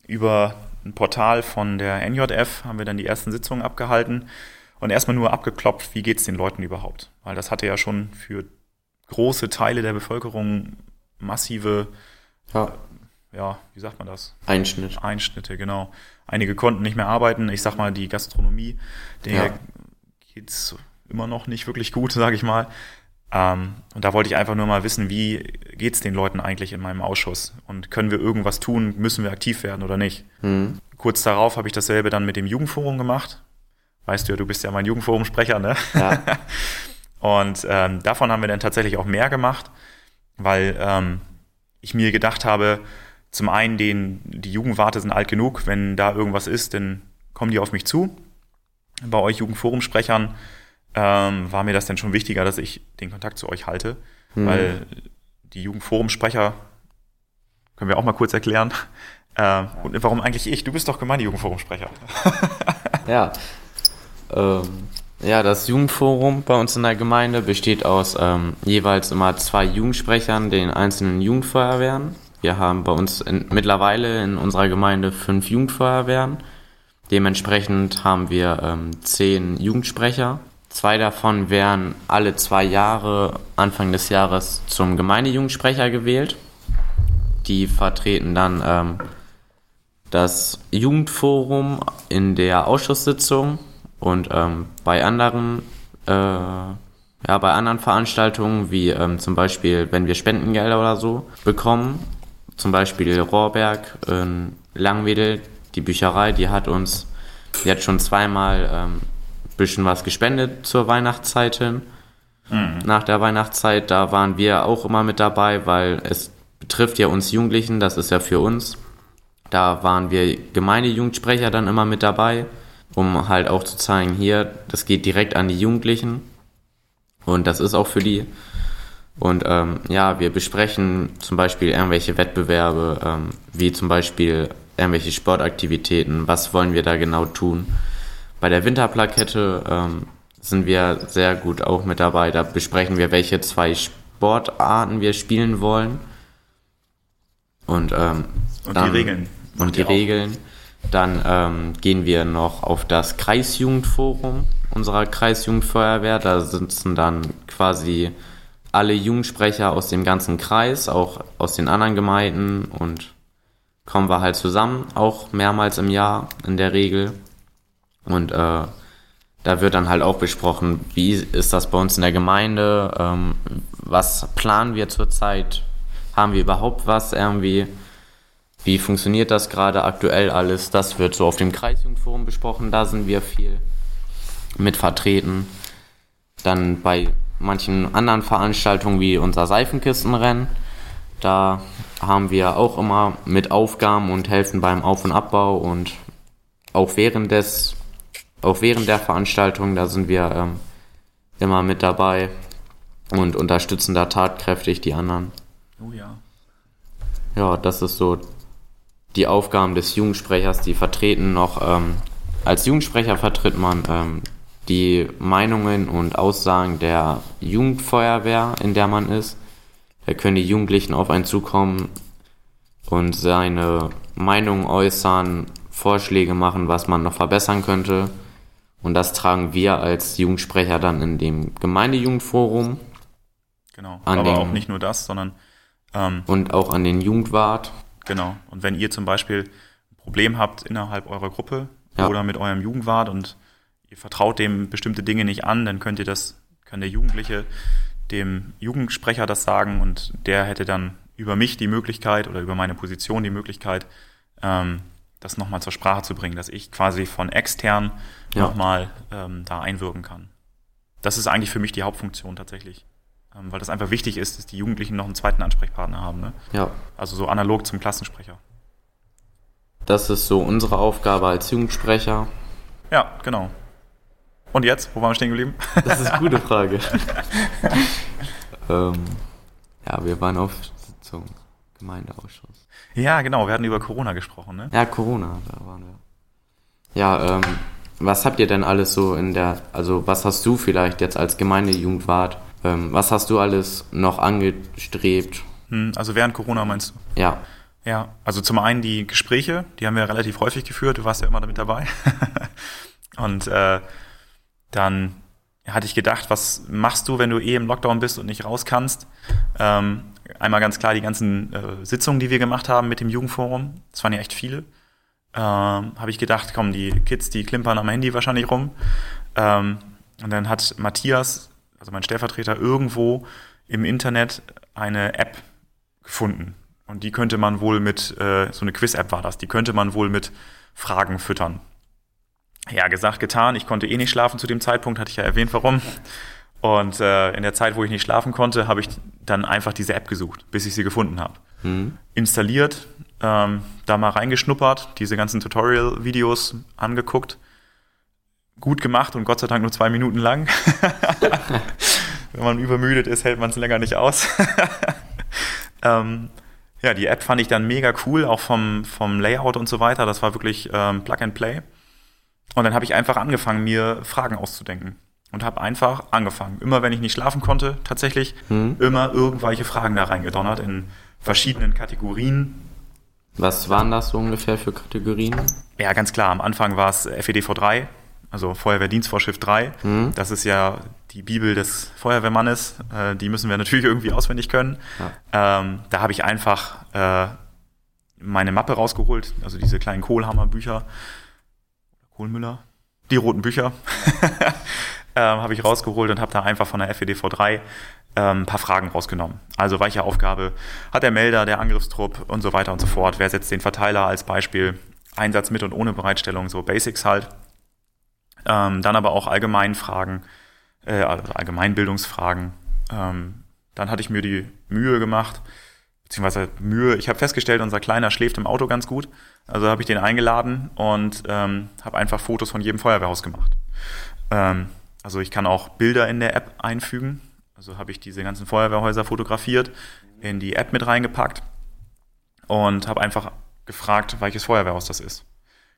S2: über ein Portal von der NJF haben wir dann die ersten Sitzungen abgehalten und erstmal nur abgeklopft, wie geht es den Leuten überhaupt. Weil das hatte ja schon für große Teile der Bevölkerung massive, ja, ja wie sagt man das?
S1: Einschnitt.
S2: Einschnitte, genau. Einige konnten nicht mehr arbeiten. Ich sag mal, die Gastronomie, der ja. geht's immer noch nicht wirklich gut, sage ich mal. Ähm, und da wollte ich einfach nur mal wissen, wie geht's den Leuten eigentlich in meinem Ausschuss? Und können wir irgendwas tun? Müssen wir aktiv werden oder nicht? Mhm. Kurz darauf habe ich dasselbe dann mit dem Jugendforum gemacht. Weißt du ja, du bist ja mein Jugendforumsprecher, ne? Ja. Und ähm, davon haben wir dann tatsächlich auch mehr gemacht, weil ähm, ich mir gedacht habe, zum einen, den, die Jugendwarte sind alt genug, wenn da irgendwas ist, dann kommen die auf mich zu. Bei euch Jugendforumsprechern ähm, war mir das dann schon wichtiger, dass ich den Kontakt zu euch halte, mhm. weil die Jugendforumsprecher, können wir auch mal kurz erklären, äh, und warum eigentlich ich? Du bist doch Gemeindejugendforumsprecher.
S1: ja, ähm, ja, das Jugendforum bei uns in der Gemeinde besteht aus ähm, jeweils immer zwei Jugendsprechern, den einzelnen Jugendfeuerwehren. Wir haben bei uns in, mittlerweile in unserer Gemeinde fünf Jugendfeuerwehren. Dementsprechend haben wir ähm, zehn Jugendsprecher, Zwei davon werden alle zwei Jahre, Anfang des Jahres, zum Gemeindejugendsprecher gewählt. Die vertreten dann ähm, das Jugendforum in der Ausschusssitzung und ähm, bei anderen äh, ja, bei anderen Veranstaltungen, wie ähm, zum Beispiel, wenn wir Spendengelder oder so bekommen, zum Beispiel Rohrberg in Langwedel, die Bücherei, die hat uns, hat schon zweimal ähm, bisschen was gespendet zur Weihnachtszeit hin. Mhm. Nach der Weihnachtszeit, da waren wir auch immer mit dabei, weil es betrifft ja uns Jugendlichen, das ist ja für uns. Da waren wir Gemeindejugendsprecher dann immer mit dabei, um halt auch zu zeigen, hier, das geht direkt an die Jugendlichen. Und das ist auch für die. Und ähm, ja, wir besprechen zum Beispiel irgendwelche Wettbewerbe, ähm, wie zum Beispiel irgendwelche Sportaktivitäten, was wollen wir da genau tun. Bei der Winterplakette ähm, sind wir sehr gut auch mit dabei. Da besprechen wir, welche zwei Sportarten wir spielen wollen. Und, ähm,
S2: und dann, die Regeln.
S1: Und die Regeln. Dann ähm, gehen wir noch auf das Kreisjugendforum unserer Kreisjugendfeuerwehr. Da sitzen dann quasi alle Jugendsprecher aus dem ganzen Kreis, auch aus den anderen Gemeinden und kommen wir halt zusammen, auch mehrmals im Jahr in der Regel. Und äh, da wird dann halt auch besprochen, wie ist das bei uns in der Gemeinde, ähm, was planen wir zurzeit, haben wir überhaupt was irgendwie, wie funktioniert das gerade aktuell alles, das wird so auf dem Kreisjugendforum besprochen, da sind wir viel mit vertreten. Dann bei manchen anderen Veranstaltungen wie unser Seifenkistenrennen, da haben wir auch immer mit Aufgaben und helfen beim Auf- und Abbau und auch während des auch während der Veranstaltung, da sind wir ähm, immer mit dabei und unterstützen da tatkräftig die anderen.
S2: Oh ja.
S1: Ja, das ist so die Aufgaben des Jugendsprechers, die vertreten noch. Ähm, als Jugendsprecher vertritt man ähm, die Meinungen und Aussagen der Jugendfeuerwehr, in der man ist. Da können die Jugendlichen auf einen zukommen und seine Meinung äußern, Vorschläge machen, was man noch verbessern könnte. Und das tragen wir als Jugendsprecher dann in dem Gemeindejugendforum.
S2: Genau, aber den, auch nicht nur das, sondern
S1: ähm, und auch an den Jugendwart.
S2: Genau. Und wenn ihr zum Beispiel ein Problem habt innerhalb eurer Gruppe ja. oder mit eurem Jugendwart und ihr vertraut dem bestimmte Dinge nicht an, dann könnt ihr das, kann der Jugendliche dem Jugendsprecher das sagen und der hätte dann über mich die Möglichkeit oder über meine Position die Möglichkeit, ähm, das nochmal zur Sprache zu bringen, dass ich quasi von extern ja. nochmal ähm, da einwirken kann. Das ist eigentlich für mich die Hauptfunktion tatsächlich. Ähm, weil das einfach wichtig ist, dass die Jugendlichen noch einen zweiten Ansprechpartner haben. Ne?
S1: Ja.
S2: Also so analog zum Klassensprecher.
S1: Das ist so unsere Aufgabe als Jugendsprecher.
S2: Ja, genau. Und jetzt? Wo waren wir stehen geblieben?
S1: Das ist eine gute Frage. ähm, ja, wir waren auf Sitzung, Gemeindeausschuss.
S2: Ja, genau, wir hatten über Corona gesprochen, ne?
S1: Ja, Corona, da waren wir. Ja, ähm, was habt ihr denn alles so in der, also was hast du vielleicht jetzt als Gemeindejugendwart, ähm, was hast du alles noch angestrebt?
S2: Hm, also während Corona meinst
S1: du? Ja.
S2: Ja, also zum einen die Gespräche, die haben wir relativ häufig geführt, du warst ja immer damit dabei. Und äh, dann hatte ich gedacht, was machst du, wenn du eh im Lockdown bist und nicht raus kannst? Ähm, einmal ganz klar die ganzen äh, Sitzungen, die wir gemacht haben mit dem Jugendforum. Das waren ja echt viele. Ähm, Habe ich gedacht, komm, die Kids, die klimpern am Handy wahrscheinlich rum. Ähm, und dann hat Matthias, also mein Stellvertreter, irgendwo im Internet eine App gefunden. Und die könnte man wohl mit, äh, so eine Quiz-App war das, die könnte man wohl mit Fragen füttern ja, gesagt, getan. Ich konnte eh nicht schlafen zu dem Zeitpunkt, hatte ich ja erwähnt, warum. Und äh, in der Zeit, wo ich nicht schlafen konnte, habe ich dann einfach diese App gesucht, bis ich sie gefunden habe. Mhm. Installiert, ähm, da mal reingeschnuppert, diese ganzen Tutorial-Videos angeguckt. Gut gemacht und Gott sei Dank nur zwei Minuten lang. Wenn man übermüdet ist, hält man es länger nicht aus. ähm, ja, die App fand ich dann mega cool, auch vom, vom Layout und so weiter. Das war wirklich ähm, Plug and Play. Und dann habe ich einfach angefangen, mir Fragen auszudenken. Und habe einfach angefangen. Immer wenn ich nicht schlafen konnte, tatsächlich, hm. immer irgendwelche Fragen da reingedonnert in verschiedenen Kategorien.
S1: Was waren das so ungefähr für Kategorien?
S2: Ja, ganz klar. Am Anfang war es FEDV3. also Feuerwehrdienstvorschrift 3. Mhm. Das ist ja die Bibel des Feuerwehrmannes. Äh, die müssen wir natürlich irgendwie auswendig können. Ja. Ähm, da habe ich einfach äh, meine Mappe rausgeholt, also diese kleinen Kohlhammer-Bücher. Kohlmüller? Die roten Bücher. ähm, habe ich rausgeholt und habe da einfach von der FEDV 3 ähm, ein paar Fragen rausgenommen. Also welche Aufgabe hat der Melder, der Angriffstrupp und so weiter und so fort? Wer setzt den Verteiler als Beispiel? Einsatz mit und ohne Bereitstellung, so Basics halt. Ähm, dann aber auch Allgemeinfragen, äh, also Allgemeinbildungsfragen. Ähm, dann hatte ich mir die Mühe gemacht, beziehungsweise Mühe, ich habe festgestellt, unser Kleiner schläft im Auto ganz gut. Also habe ich den eingeladen und ähm, habe einfach Fotos von jedem Feuerwehrhaus gemacht. Ähm, also ich kann auch Bilder in der App einfügen. Also habe ich diese ganzen Feuerwehrhäuser fotografiert, in die App mit reingepackt und habe einfach gefragt, welches Feuerwehrhaus das ist.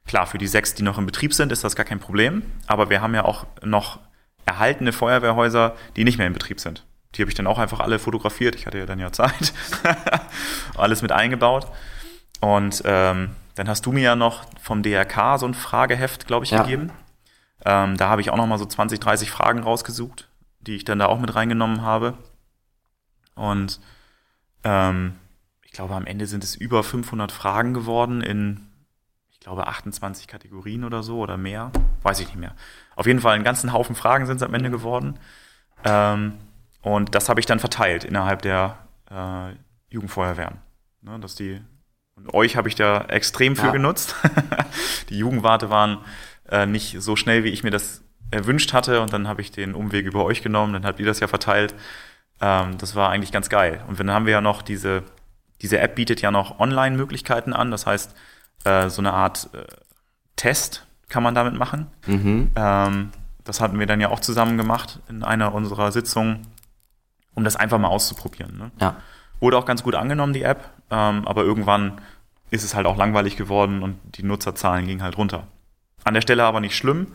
S2: Klar, für die sechs, die noch in Betrieb sind, ist das gar kein Problem. Aber wir haben ja auch noch erhaltene Feuerwehrhäuser, die nicht mehr in Betrieb sind. Die habe ich dann auch einfach alle fotografiert. Ich hatte ja dann ja Zeit. Alles mit eingebaut. Und ähm, dann hast du mir ja noch vom DRK so ein Frageheft, glaube ich, ja. gegeben. Ähm, da habe ich auch noch mal so 20, 30 Fragen rausgesucht, die ich dann da auch mit reingenommen habe. Und ähm, ich glaube, am Ende sind es über 500 Fragen geworden in glaube, 28 Kategorien oder so oder mehr. Weiß ich nicht mehr. Auf jeden Fall einen ganzen Haufen Fragen sind es am Ende geworden. Ähm, und das habe ich dann verteilt innerhalb der äh, Jugendfeuerwehren. Ne, dass die, und euch habe ich da extrem für ja. genutzt. die Jugendwarte waren äh, nicht so schnell, wie ich mir das erwünscht hatte. Und dann habe ich den Umweg über euch genommen, dann habt ihr das ja verteilt. Ähm, das war eigentlich ganz geil. Und dann haben wir ja noch diese, diese App bietet ja noch Online-Möglichkeiten an. Das heißt, äh, so eine Art äh, Test kann man damit machen. Mhm. Ähm, das hatten wir dann ja auch zusammen gemacht in einer unserer Sitzungen, um das einfach mal auszuprobieren. Ne? Ja. Wurde auch ganz gut angenommen, die App, ähm, aber irgendwann ist es halt auch langweilig geworden und die Nutzerzahlen gingen halt runter. An der Stelle aber nicht schlimm,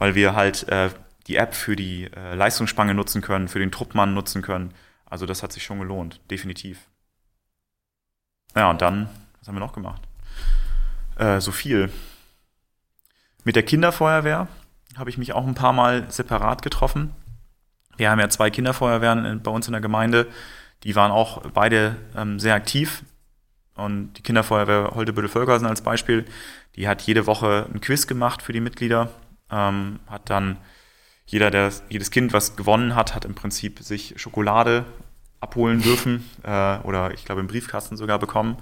S2: weil wir halt äh, die App für die äh, Leistungsspange nutzen können, für den Truppmann nutzen können. Also das hat sich schon gelohnt, definitiv. Ja, und dann, was haben wir noch gemacht? Äh, so viel. Mit der Kinderfeuerwehr habe ich mich auch ein paar Mal separat getroffen. Wir haben ja zwei Kinderfeuerwehren bei uns in der Gemeinde. Die waren auch beide ähm, sehr aktiv. Und die Kinderfeuerwehr Holdebüttel-Völkersen als Beispiel, die hat jede Woche ein Quiz gemacht für die Mitglieder. Ähm, hat dann jeder, der, jedes Kind, was gewonnen hat, hat im Prinzip sich Schokolade abholen dürfen äh, oder ich glaube im Briefkasten sogar bekommen.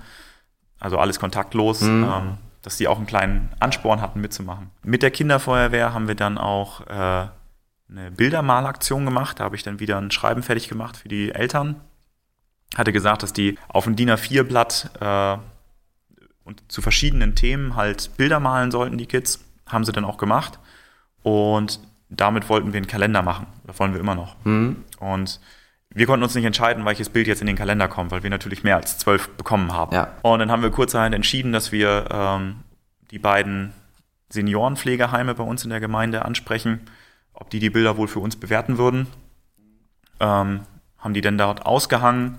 S2: Also alles kontaktlos. Mhm. Ähm, dass die auch einen kleinen Ansporn hatten, mitzumachen. Mit der Kinderfeuerwehr haben wir dann auch äh, eine Bildermalaktion gemacht. Da habe ich dann wieder ein Schreiben fertig gemacht für die Eltern. Hatte gesagt, dass die auf ein DIN A4-Blatt äh, und zu verschiedenen Themen halt Bilder malen sollten, die Kids. Haben sie dann auch gemacht. Und damit wollten wir einen Kalender machen. Das wollen wir immer noch. Mhm. Und wir konnten uns nicht entscheiden, welches Bild jetzt in den Kalender kommt, weil wir natürlich mehr als zwölf bekommen haben. Ja. Und dann haben wir kurzerhand entschieden, dass wir ähm, die beiden Seniorenpflegeheime bei uns in der Gemeinde ansprechen, ob die die Bilder wohl für uns bewerten würden. Ähm, haben die denn dort ausgehangen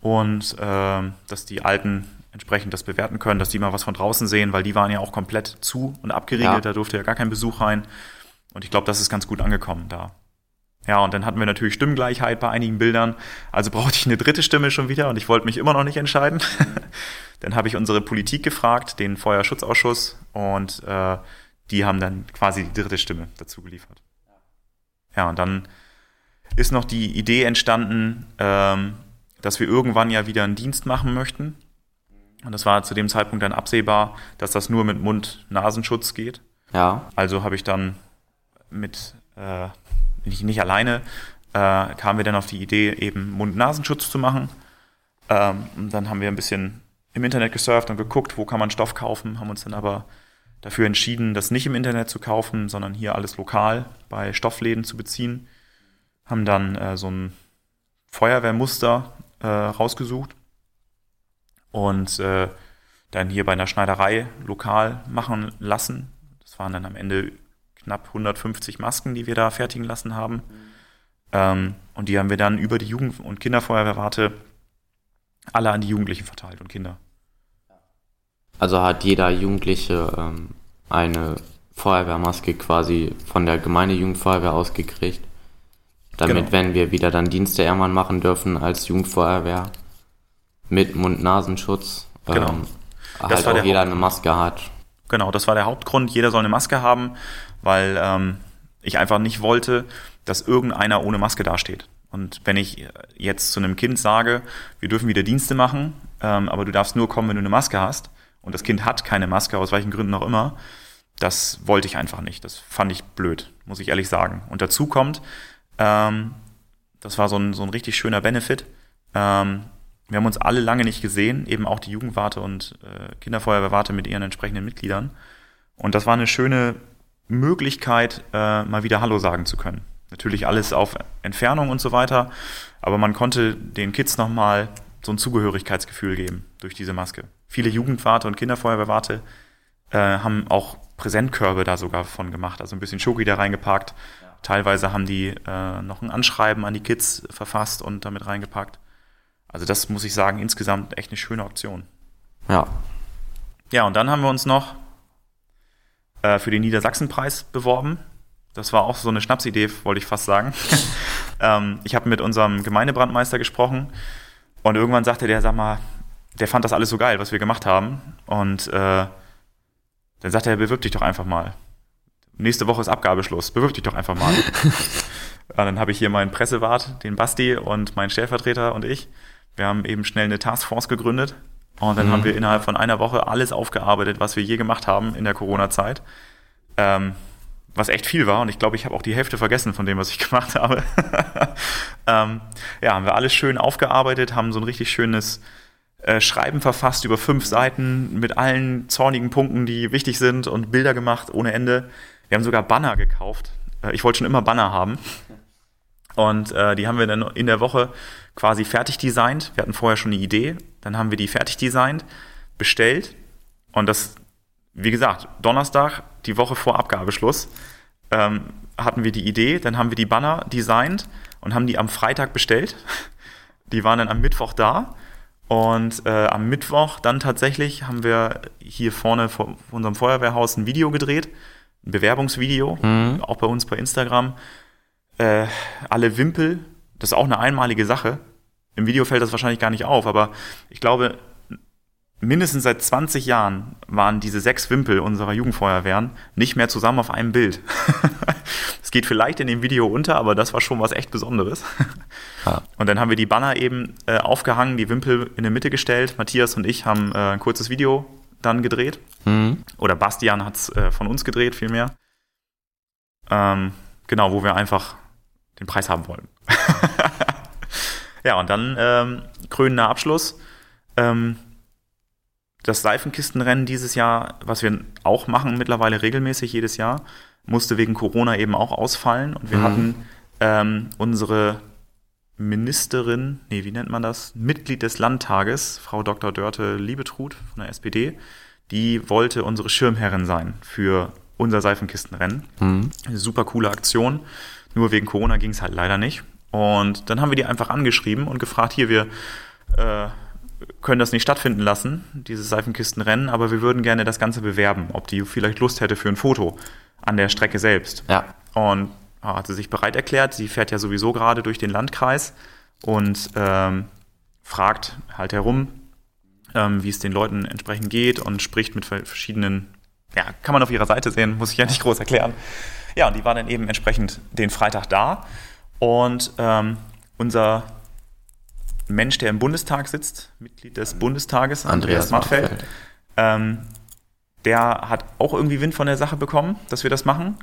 S2: und äh, dass die Alten entsprechend das bewerten können, dass die mal was von draußen sehen, weil die waren ja auch komplett zu und abgeriegelt, ja. da durfte ja gar kein Besuch rein. Und ich glaube, das ist ganz gut angekommen da. Ja, und dann hatten wir natürlich Stimmgleichheit bei einigen Bildern. Also brauchte ich eine dritte Stimme schon wieder und ich wollte mich immer noch nicht entscheiden. dann habe ich unsere Politik gefragt, den Feuerschutzausschuss, und äh, die haben dann quasi die dritte Stimme dazu geliefert. Ja, und dann ist noch die Idee entstanden, ähm, dass wir irgendwann ja wieder einen Dienst machen möchten. Und das war zu dem Zeitpunkt dann absehbar, dass das nur mit Mund-Nasenschutz geht. Ja. Also habe ich dann mit äh, nicht, nicht alleine, äh, kamen wir dann auf die Idee, eben Mund-Nasenschutz zu machen. Ähm, und dann haben wir ein bisschen im Internet gesurft und geguckt, wo kann man Stoff kaufen, haben uns dann aber dafür entschieden, das nicht im Internet zu kaufen, sondern hier alles lokal bei Stoffläden zu beziehen. Haben dann äh, so ein Feuerwehrmuster äh, rausgesucht und äh, dann hier bei einer Schneiderei lokal machen lassen. Das waren dann am Ende knapp 150 Masken, die wir da fertigen lassen haben. Mhm. Ähm, und die haben wir dann über die Jugend- und Kinderfeuerwehrwarte alle an die Jugendlichen verteilt und Kinder.
S1: Also hat jeder Jugendliche ähm, eine Feuerwehrmaske quasi von der Gemeindejugendfeuerwehr ausgekriegt. Damit,
S2: Genau.
S1: wenn wir wieder dann Dienste irgendwann machen dürfen als Jugendfeuerwehr mit Mund-Nasenschutz,
S2: Genau.
S1: ähm,
S2: Das
S1: halt auch
S2: der
S1: jeder
S2: Haupt-
S1: eine Maske hat.
S2: Genau, das war der Hauptgrund. Jeder soll eine Maske haben, weil ähm, ich einfach nicht wollte, dass irgendeiner ohne Maske dasteht. Und wenn ich jetzt zu einem Kind sage, wir dürfen wieder Dienste machen, ähm, aber du darfst nur kommen, wenn du eine Maske hast, und das Kind hat keine Maske, aus welchen Gründen auch immer, das wollte ich einfach nicht. Das fand ich blöd, muss ich ehrlich sagen. Und dazu kommt, ähm, das war so ein, so ein richtig schöner Benefit. Ähm, wir haben uns alle lange nicht gesehen, eben auch die Jugendwarte und äh, Kinderfeuerwehrwarte mit ihren entsprechenden Mitgliedern. Und das war eine schöne Möglichkeit, äh, mal wieder Hallo sagen zu können. Natürlich alles auf Entfernung und so weiter, aber man konnte den Kids nochmal so ein Zugehörigkeitsgefühl geben durch diese Maske. Viele Jugendwarte und Kinderfeuerwehrwarte äh, haben auch Präsentkörbe da sogar von gemacht, also ein bisschen Schoki da reingepackt. Teilweise haben die äh, noch ein Anschreiben an die Kids verfasst und damit reingepackt. Also das muss ich sagen, insgesamt echt eine schöne Option.
S1: Ja,
S2: Ja, und dann haben wir uns noch äh, für den Niedersachsenpreis beworben. Das war auch so eine Schnapsidee, wollte ich fast sagen. ähm, ich habe mit unserem Gemeindebrandmeister gesprochen und irgendwann sagte der, sag mal, der fand das alles so geil, was wir gemacht haben. Und äh, dann sagte er, bewirb dich doch einfach mal. Nächste Woche ist Abgabeschluss, bewirb dich doch einfach mal. dann habe ich hier meinen Pressewart, den Basti und meinen Stellvertreter und ich. Wir haben eben schnell eine Taskforce gegründet und dann
S1: Mhm.
S2: haben wir innerhalb von einer Woche alles aufgearbeitet, was wir je gemacht haben in der Corona-Zeit. Ähm, was echt viel war und ich glaube, ich habe auch die Hälfte vergessen von dem, was ich gemacht habe. ähm, ja, haben wir alles schön aufgearbeitet, haben so ein richtig schönes äh, Schreiben verfasst über fünf Seiten mit allen zornigen Punkten, die wichtig sind und Bilder gemacht ohne Ende. Wir haben sogar Banner gekauft. Äh, ich wollte schon immer Banner haben. Und äh, die haben wir dann in der Woche quasi fertig designt. Wir hatten vorher schon eine Idee, dann haben wir die fertig designt, bestellt und das, wie gesagt, Donnerstag, die Woche vor Abgabeschluss, ähm, hatten wir die Idee, dann haben wir die Banner designt und haben die am Freitag bestellt. Die waren dann am Mittwoch da und äh, am Mittwoch dann tatsächlich haben wir hier vorne vor unserem Feuerwehrhaus ein Video gedreht, ein Bewerbungsvideo,
S1: Mhm.
S2: auch bei uns bei Instagram. Äh, alle Wimpel, das ist auch eine einmalige Sache. Im Video fällt das wahrscheinlich gar nicht auf, aber ich glaube, mindestens seit 20 Jahren waren diese sechs Wimpel unserer Jugendfeuerwehren nicht mehr zusammen auf einem Bild. Es geht vielleicht in dem Video unter, aber das war schon was echt Besonderes.
S1: Ja.
S2: Und dann haben wir die Banner eben äh, aufgehangen, die Wimpel in der Mitte gestellt. Matthias und ich haben äh, ein kurzes Video dann gedreht.
S1: Mhm.
S2: Oder Bastian hat es äh, von uns gedreht, vielmehr. Ähm, genau, wo wir einfach den Preis haben wollen. ja, und dann ähm, krönender Abschluss. Ähm, das Seifenkistenrennen dieses Jahr, was wir auch machen mittlerweile regelmäßig jedes Jahr, musste wegen Corona eben auch ausfallen. Und wir
S1: Mhm.
S2: hatten ähm, unsere Ministerin, nee, wie nennt man das? Mitglied des Landtages, Frau Dr. Dörte Liebetrud von der SPD, die wollte unsere Schirmherrin sein für unser Seifenkistenrennen.
S1: Mhm.
S2: Eine super coole Aktion. Nur wegen Corona ging es halt leider nicht. Und dann haben wir die einfach angeschrieben und gefragt, hier, wir äh, können das nicht stattfinden lassen, dieses Seifenkistenrennen, aber wir würden gerne das Ganze bewerben, ob die vielleicht Lust hätte für ein Foto an der Strecke selbst.
S1: Ja,
S2: Und ja, hat sie sich bereit erklärt. Sie fährt ja sowieso gerade durch den Landkreis und ähm, fragt halt herum, ähm, wie es den Leuten entsprechend geht und spricht mit ver- verschiedenen, ja, kann man auf ihrer Seite sehen, muss ich ja nicht groß erklären. Ja, und die war dann eben entsprechend den Freitag da und ähm, unser Mensch, der im Bundestag sitzt, Mitglied des Bundestages,
S1: Andreas
S2: Mattfeld,
S1: Mattfeld.
S2: ähm, der hat auch irgendwie Wind von der Sache bekommen, dass wir das machen.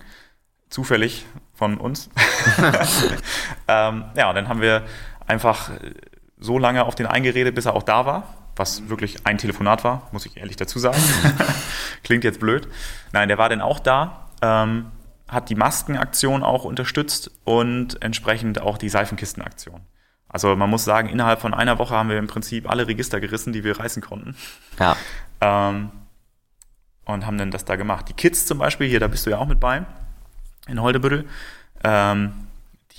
S2: Zufällig von uns. ähm, ja, und dann haben wir einfach so lange auf den eingeredet, bis er auch da war, was wirklich ein Telefonat war, muss ich ehrlich dazu sagen. Klingt jetzt blöd. Nein, der war dann auch da, ähm, hat die Maskenaktion auch unterstützt und entsprechend auch die Seifenkistenaktion. Also man muss sagen, innerhalb von einer Woche haben wir im Prinzip alle Register gerissen, die wir reißen konnten.
S1: ja,
S2: Ähm, und haben dann das da gemacht. Die Kids zum Beispiel, hier, da bist du ja auch mit bei, in Holdebüttel, ähm,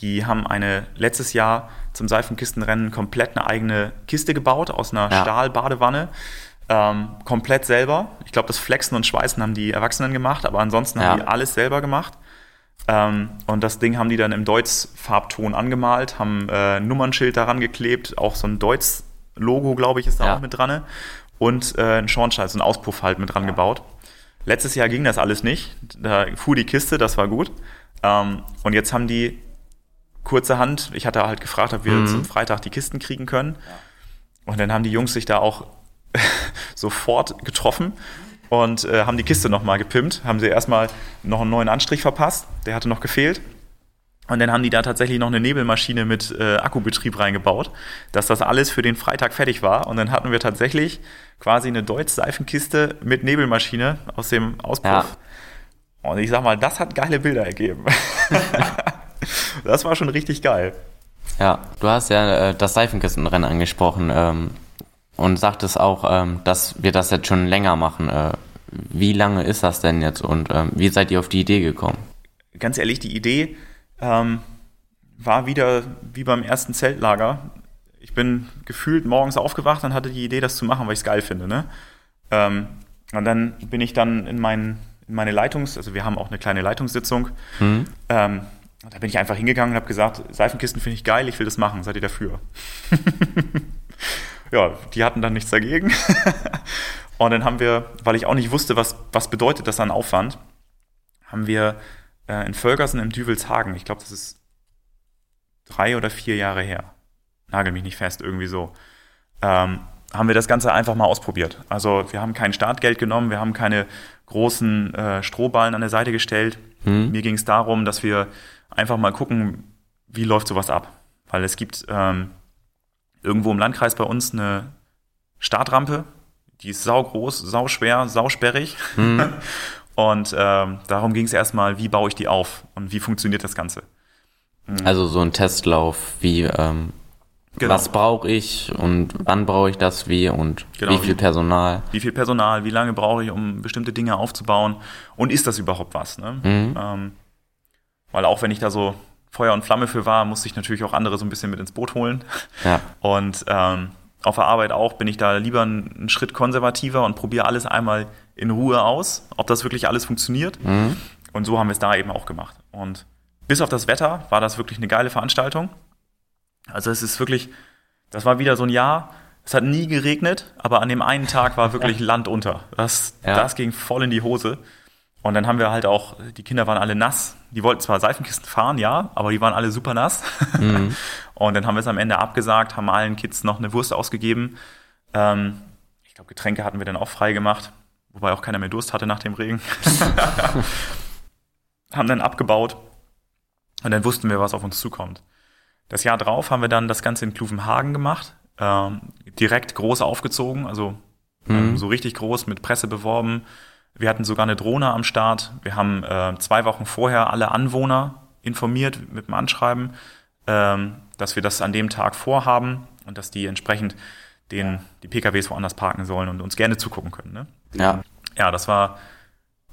S2: die haben eine letztes Jahr zum Seifenkistenrennen komplett eine eigene Kiste gebaut aus einer
S1: Ja.
S2: Stahlbadewanne. Ähm, komplett selber. Ich glaube, das Flexen und Schweißen haben die Erwachsenen gemacht, aber ansonsten
S1: Ja.
S2: haben die alles selber gemacht. Ähm, und das Ding haben die dann im Deutz-Farbton angemalt, haben äh, ein Nummernschild daran geklebt, auch so ein Deutz-Logo, glaube ich, ist da
S1: Ja.
S2: auch mit dran. ne? Und äh, ein Schornstein, so ein Auspuff halt mit dran gebaut. Letztes Jahr ging das alles nicht. Da fuhr die Kiste, das war gut. Ähm, und jetzt haben die kurzerhand, ich hatte halt gefragt, ob wir
S1: Mhm.
S2: zum Freitag die Kisten kriegen können. Und dann haben die Jungs sich da auch sofort getroffen und äh, haben die Kiste nochmal gepimpt, haben sie erstmal noch einen neuen Anstrich verpasst, der hatte noch gefehlt. Und dann haben die da tatsächlich noch eine Nebelmaschine mit äh, Akkubetrieb reingebaut, dass das alles für den Freitag fertig war. Und dann hatten wir tatsächlich quasi eine Deutz-Seifenkiste mit Nebelmaschine aus dem Auspuff. Und ich sag mal, das hat geile Bilder ergeben. das war schon richtig geil.
S1: Ja, du hast ja äh, das Seifenkistenrennen angesprochen ähm, und sagtest auch, ähm, dass wir das jetzt schon länger machen. Äh, wie lange ist das denn jetzt und ähm, wie seid ihr auf die Idee gekommen?
S2: Ganz ehrlich, die Idee ähm, war wieder wie beim ersten Zeltlager. Ich bin gefühlt morgens aufgewacht und hatte die Idee, das zu machen, weil ich es geil finde. Ne? Ähm, und dann bin ich dann in, mein, in meine Leitungs-, also wir haben auch eine kleine Leitungssitzung.
S1: Mhm.
S2: Ähm, und da bin ich einfach hingegangen und habe gesagt, Seifenkisten finde ich geil, ich will das machen, seid ihr dafür? ja, die hatten dann nichts dagegen. und dann haben wir, weil ich auch nicht wusste, was, was bedeutet das an Aufwand, haben wir äh, in Völkersen im Düvelshagen, ich glaube, das ist drei oder vier Jahre her, nagel mich nicht fest, irgendwie so, ähm, haben wir das Ganze einfach mal ausprobiert. Also wir haben kein Startgeld genommen, wir haben keine großen äh, Strohballen an der Seite gestellt.
S1: Mhm.
S2: Mir ging es darum, dass wir einfach mal gucken, wie läuft sowas ab. Weil es gibt ähm, irgendwo im Landkreis bei uns eine Startrampe, die ist saugroß, sauschwer, sausperrig.
S1: Mhm.
S2: Und ähm, darum ging es erstmal, wie baue ich die auf und wie funktioniert das Ganze.
S1: Also so ein Testlauf, wie ähm,
S2: Genau.
S1: was brauche ich und wann brauche ich das wie und
S2: Genau,
S1: wie viel
S2: wie-
S1: Personal.
S2: Wie viel Personal, wie lange brauche ich, um bestimmte Dinge aufzubauen und ist das überhaupt was? Ne?
S1: Mhm.
S2: Ähm, weil auch wenn ich da so Feuer und Flamme für war, musste ich natürlich auch andere so ein bisschen mit ins Boot holen.
S1: Ja,
S2: Und ähm, auf der Arbeit auch bin ich da lieber einen, Schritt konservativer und probiere alles einmal in Ruhe aus, ob das wirklich alles funktioniert.
S1: mhm.
S2: Und so haben wir es da eben auch gemacht. Und bis auf das Wetter war das wirklich eine geile Veranstaltung. Also es ist wirklich, das war wieder so ein Jahr, es hat nie geregnet, aber an dem einen Tag war wirklich Land unter. Das,
S1: Ja.
S2: das ging voll in die Hose. Und dann haben wir halt auch, die Kinder waren alle nass. Die wollten zwar Seifenkisten fahren, ja, aber die waren alle super nass.
S1: Mhm.
S2: Und dann haben wir es am Ende abgesagt, haben allen Kids noch eine Wurst ausgegeben. Ähm, ich glaube, Getränke hatten wir dann auch frei gemacht, wobei auch keiner mehr Durst hatte nach dem Regen. haben dann abgebaut und dann wussten wir, was auf uns zukommt. Das Jahr drauf haben wir dann das Ganze in Kluvenhagen gemacht, ähm, direkt groß aufgezogen, also ähm,
S1: Mhm.
S2: so richtig groß mit Presse beworben. Wir hatten sogar eine Drohne am Start. Wir haben äh, zwei Wochen vorher alle Anwohner informiert mit dem Anschreiben, ähm, dass wir das an dem Tag vorhaben und dass die entsprechend den, die PKWs woanders parken sollen und uns gerne zugucken können. Ne?
S1: ja,
S2: Ja, das war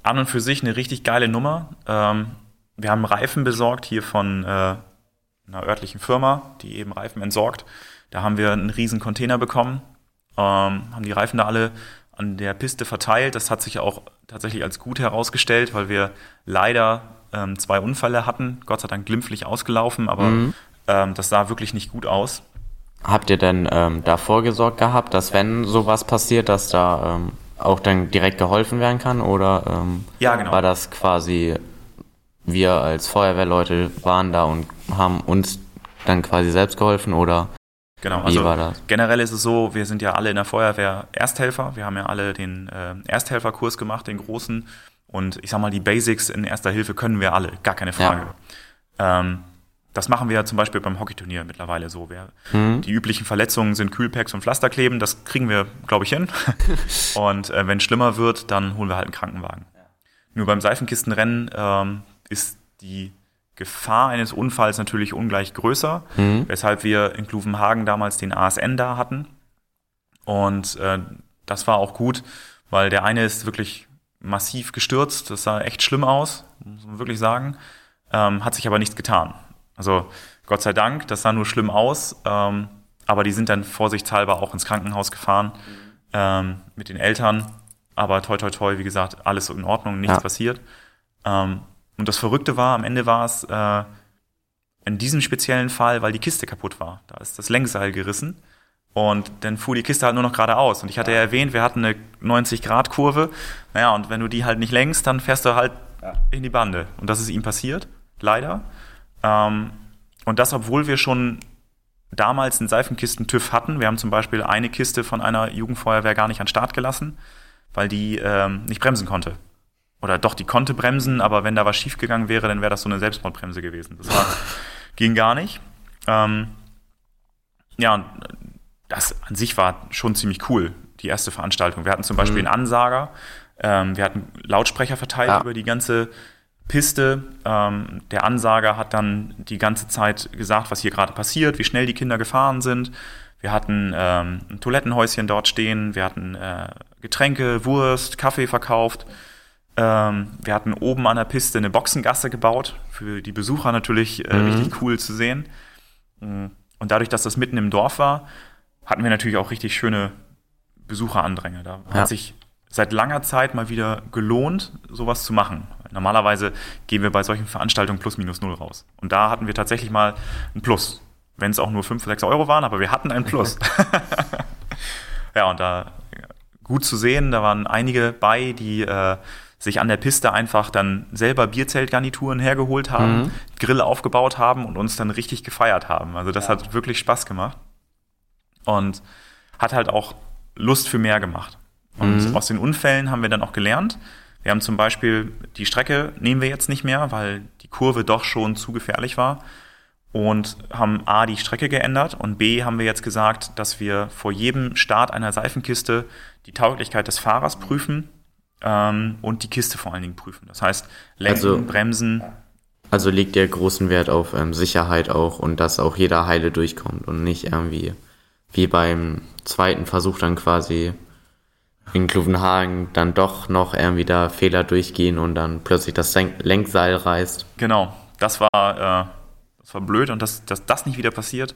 S2: an und für sich eine richtig geile Nummer. Ähm, wir haben Reifen besorgt hier von äh, einer örtlichen Firma, die eben Reifen entsorgt. Da haben wir einen riesen Container bekommen, ähm, haben die Reifen da alle an der Piste verteilt. Das hat sich auch tatsächlich als gut herausgestellt, weil wir leider ähm, zwei Unfälle hatten. Gott sei Dank glimpflich ausgelaufen, aber
S1: Mhm.
S2: ähm, das sah wirklich nicht gut aus.
S1: Habt ihr denn ähm, da vorgesorgt gehabt, dass wenn sowas passiert, dass da ähm, auch dann direkt geholfen werden kann? Oder ähm,
S2: Ja, genau.
S1: war das quasi, wir als Feuerwehrleute waren da und haben uns dann quasi selbst geholfen? Oder
S2: Genau,
S1: wie
S2: also
S1: war das?
S2: Generell ist es so, wir sind ja alle in der Feuerwehr Ersthelfer. Wir haben ja alle den äh, Ersthelferkurs gemacht, den großen. Und ich sag mal, die Basics in Erster Hilfe können wir alle, gar keine Frage. Ähm, das machen wir ja zum Beispiel beim Hockeyturnier mittlerweile so. Wir,
S1: Mhm.
S2: Die üblichen Verletzungen sind Kühlpacks und Pflasterkleben. Das kriegen wir, glaube ich, hin. und äh, wenn es schlimmer wird, dann holen wir halt einen Krankenwagen. Nur beim Seifenkistenrennen ähm, ist die Gefahr eines Unfalls natürlich ungleich größer,
S1: Mhm.
S2: weshalb wir in Kluvenhagen damals den ASN da hatten. Und äh, das war auch gut, weil der eine ist wirklich massiv gestürzt. Das sah echt schlimm aus, muss man wirklich sagen. Ähm, hat sich aber nichts getan. Also Gott sei Dank, das sah nur schlimm aus. Ähm, aber die sind dann vorsichtshalber auch ins Krankenhaus gefahren.
S1: Mhm.
S2: ähm, mit den Eltern. Aber toi, toi, toi, wie gesagt, alles in Ordnung, nichts
S1: Ja.
S2: passiert. Und das Verrückte war, am Ende war es äh, in diesem speziellen Fall, weil die Kiste kaputt war. Da ist das Lenkseil gerissen. Und dann fuhr die Kiste halt nur noch geradeaus. Und ich hatte ja erwähnt, wir hatten eine 90-Grad-Kurve. Naja, und wenn du die halt nicht lenkst, dann fährst du halt in die Bande. Und das ist ihm passiert, leider. Ähm, und das, obwohl wir schon damals einen Seifenkisten-TÜV hatten. Wir haben zum Beispiel eine Kiste von einer Jugendfeuerwehr gar nicht an den Start gelassen, weil die ähm, nicht bremsen konnte. Oder doch, die konnte bremsen, aber wenn da was schiefgegangen wäre, dann wäre das so eine Selbstmordbremse gewesen. Das war, ging gar nicht. Ähm, ja, und das an sich war schon ziemlich cool, die erste Veranstaltung. Wir hatten zum Beispiel einen Ansager, ähm, wir hatten Lautsprecher verteilt
S1: Ja.
S2: über die ganze Piste. Ähm, der Ansager hat dann die ganze Zeit gesagt, was hier gerade passiert, wie schnell die Kinder gefahren sind. Wir hatten ähm, ein Toilettenhäuschen dort stehen, wir hatten äh, Getränke, Wurst, Kaffee verkauft. Ähm, wir hatten oben an der Piste eine Boxengasse gebaut, für die Besucher natürlich äh, richtig cool zu sehen. Mm. Und dadurch, dass das mitten im Dorf war, hatten wir natürlich auch richtig schöne Besucherandränge. Da
S1: Ja.
S2: hat sich seit langer Zeit mal wieder gelohnt, sowas zu machen. Normalerweise gehen wir bei solchen Veranstaltungen plus minus null raus. Und da hatten wir tatsächlich mal ein Plus. Wenn es auch nur 5, 6 Euro waren, aber wir hatten ein Plus. ja, und da gut zu sehen, da waren einige bei, die äh, sich an der Piste einfach dann selber Bierzeltgarnituren hergeholt haben, Grill aufgebaut haben und uns dann richtig gefeiert haben. Also das hat wirklich Spaß gemacht und hat halt auch Lust für mehr gemacht. Und aus den Unfällen haben wir dann auch gelernt. Wir haben zum Beispiel die Strecke nehmen wir jetzt nicht mehr, weil die Kurve doch schon zu gefährlich war und haben A die Strecke geändert und B haben wir jetzt gesagt, dass wir vor jedem Start einer Seifenkiste die Tauglichkeit des Fahrers prüfen ähm, und die Kiste vor allen Dingen prüfen. Das heißt, lenken,
S1: Also-
S2: bremsen.
S1: Also legt ihr großen Wert auf ähm, Sicherheit auch und dass auch jeder heile durchkommt und nicht irgendwie wie beim zweiten Versuch dann quasi in Kluvenhagen dann doch noch irgendwie da Fehler durchgehen und dann plötzlich das Lenkseil reißt.
S2: Genau, das war, äh, das war blöd und dass, dass das nicht wieder passiert,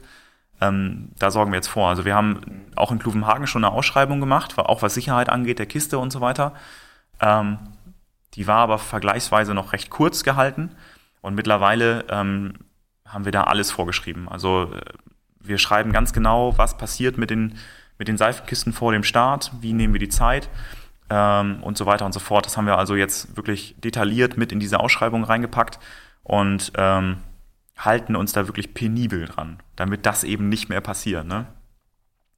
S2: ähm, da sorgen wir jetzt vor. Also wir haben auch in Kluvenhagen schon eine Ausschreibung gemacht, auch was Sicherheit angeht, der Kiste und so weiter. Ähm, die war aber vergleichsweise noch recht kurz gehalten und mittlerweile ähm, haben wir da alles vorgeschrieben. Also äh, wir schreiben ganz genau, was passiert mit den, mit den Seifenkisten vor dem Start, wie nehmen wir die Zeit ähm, und so weiter und so fort. Das haben wir also jetzt wirklich detailliert mit in diese Ausschreibung reingepackt und ähm, halten uns da wirklich penibel dran, damit das eben nicht mehr passiert. Ne?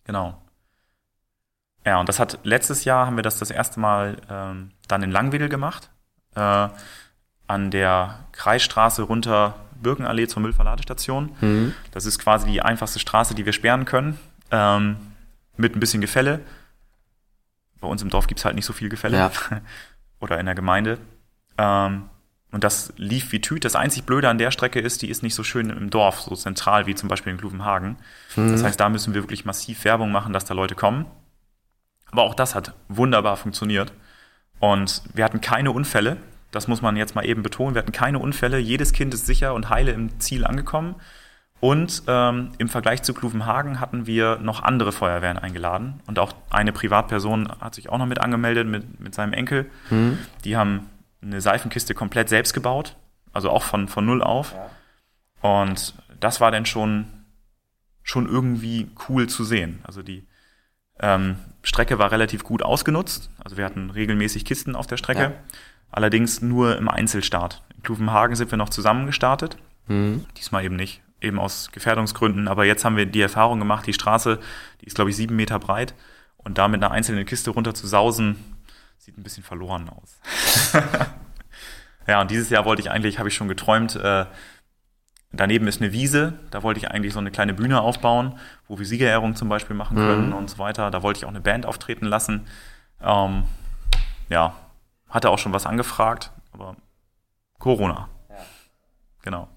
S2: Genau. Ja, und das hat letztes Jahr haben wir das das erste Mal ähm, dann in Langwedel gemacht, äh, an der Kreisstraße runter Birkenallee zur Müllverladestation.
S1: Mhm.
S2: Das ist quasi die einfachste Straße, die wir sperren können, ähm, mit ein bisschen Gefälle. Bei uns im Dorf gibt's halt nicht so viel Gefälle.
S1: Ja.
S2: Oder in der Gemeinde. Ähm, und das lief wie Tüt. Das einzig Blöde an der Strecke ist, die ist nicht so schön im Dorf, so zentral wie zum Beispiel in Kluvenhagen. Das heißt, da müssen wir wirklich massiv Werbung machen, dass da Leute kommen. Aber auch das hat wunderbar funktioniert. Und wir hatten keine Unfälle. Das muss man jetzt mal eben betonen. Wir hatten keine Unfälle. Jedes Kind ist sicher und heile im Ziel angekommen. Und ähm, im Vergleich zu Kluvenhagen hatten wir noch andere Feuerwehren eingeladen. Und auch eine Privatperson hat sich auch noch mit angemeldet mit, mit seinem Enkel. Die haben eine Seifenkiste komplett selbst gebaut. Also auch von, von null auf. Und das war dann schon, schon irgendwie cool zu sehen. Also die ähm, Strecke war relativ gut ausgenutzt. Also wir hatten regelmäßig Kisten auf der Strecke.
S1: Ja.
S2: Allerdings nur im Einzelstart. In Kluvenhagen sind wir noch zusammen gestartet.
S1: Mhm.
S2: Diesmal eben nicht. Eben aus Gefährdungsgründen. Aber jetzt haben wir die Erfahrung gemacht, die Straße, die ist, glaube ich, sieben Meter breit. Und da mit einer einzelnen Kiste runter zu sausen, sieht ein bisschen verloren aus. ja, und dieses Jahr wollte ich eigentlich, habe ich schon geträumt, äh, daneben ist eine Wiese, da wollte ich eigentlich so eine kleine Bühne aufbauen, wo wir Siegerehrung zum Beispiel machen können und so weiter. Da wollte ich auch eine Band auftreten lassen. Ähm, ja, hatte auch schon was angefragt, aber Corona. Genau.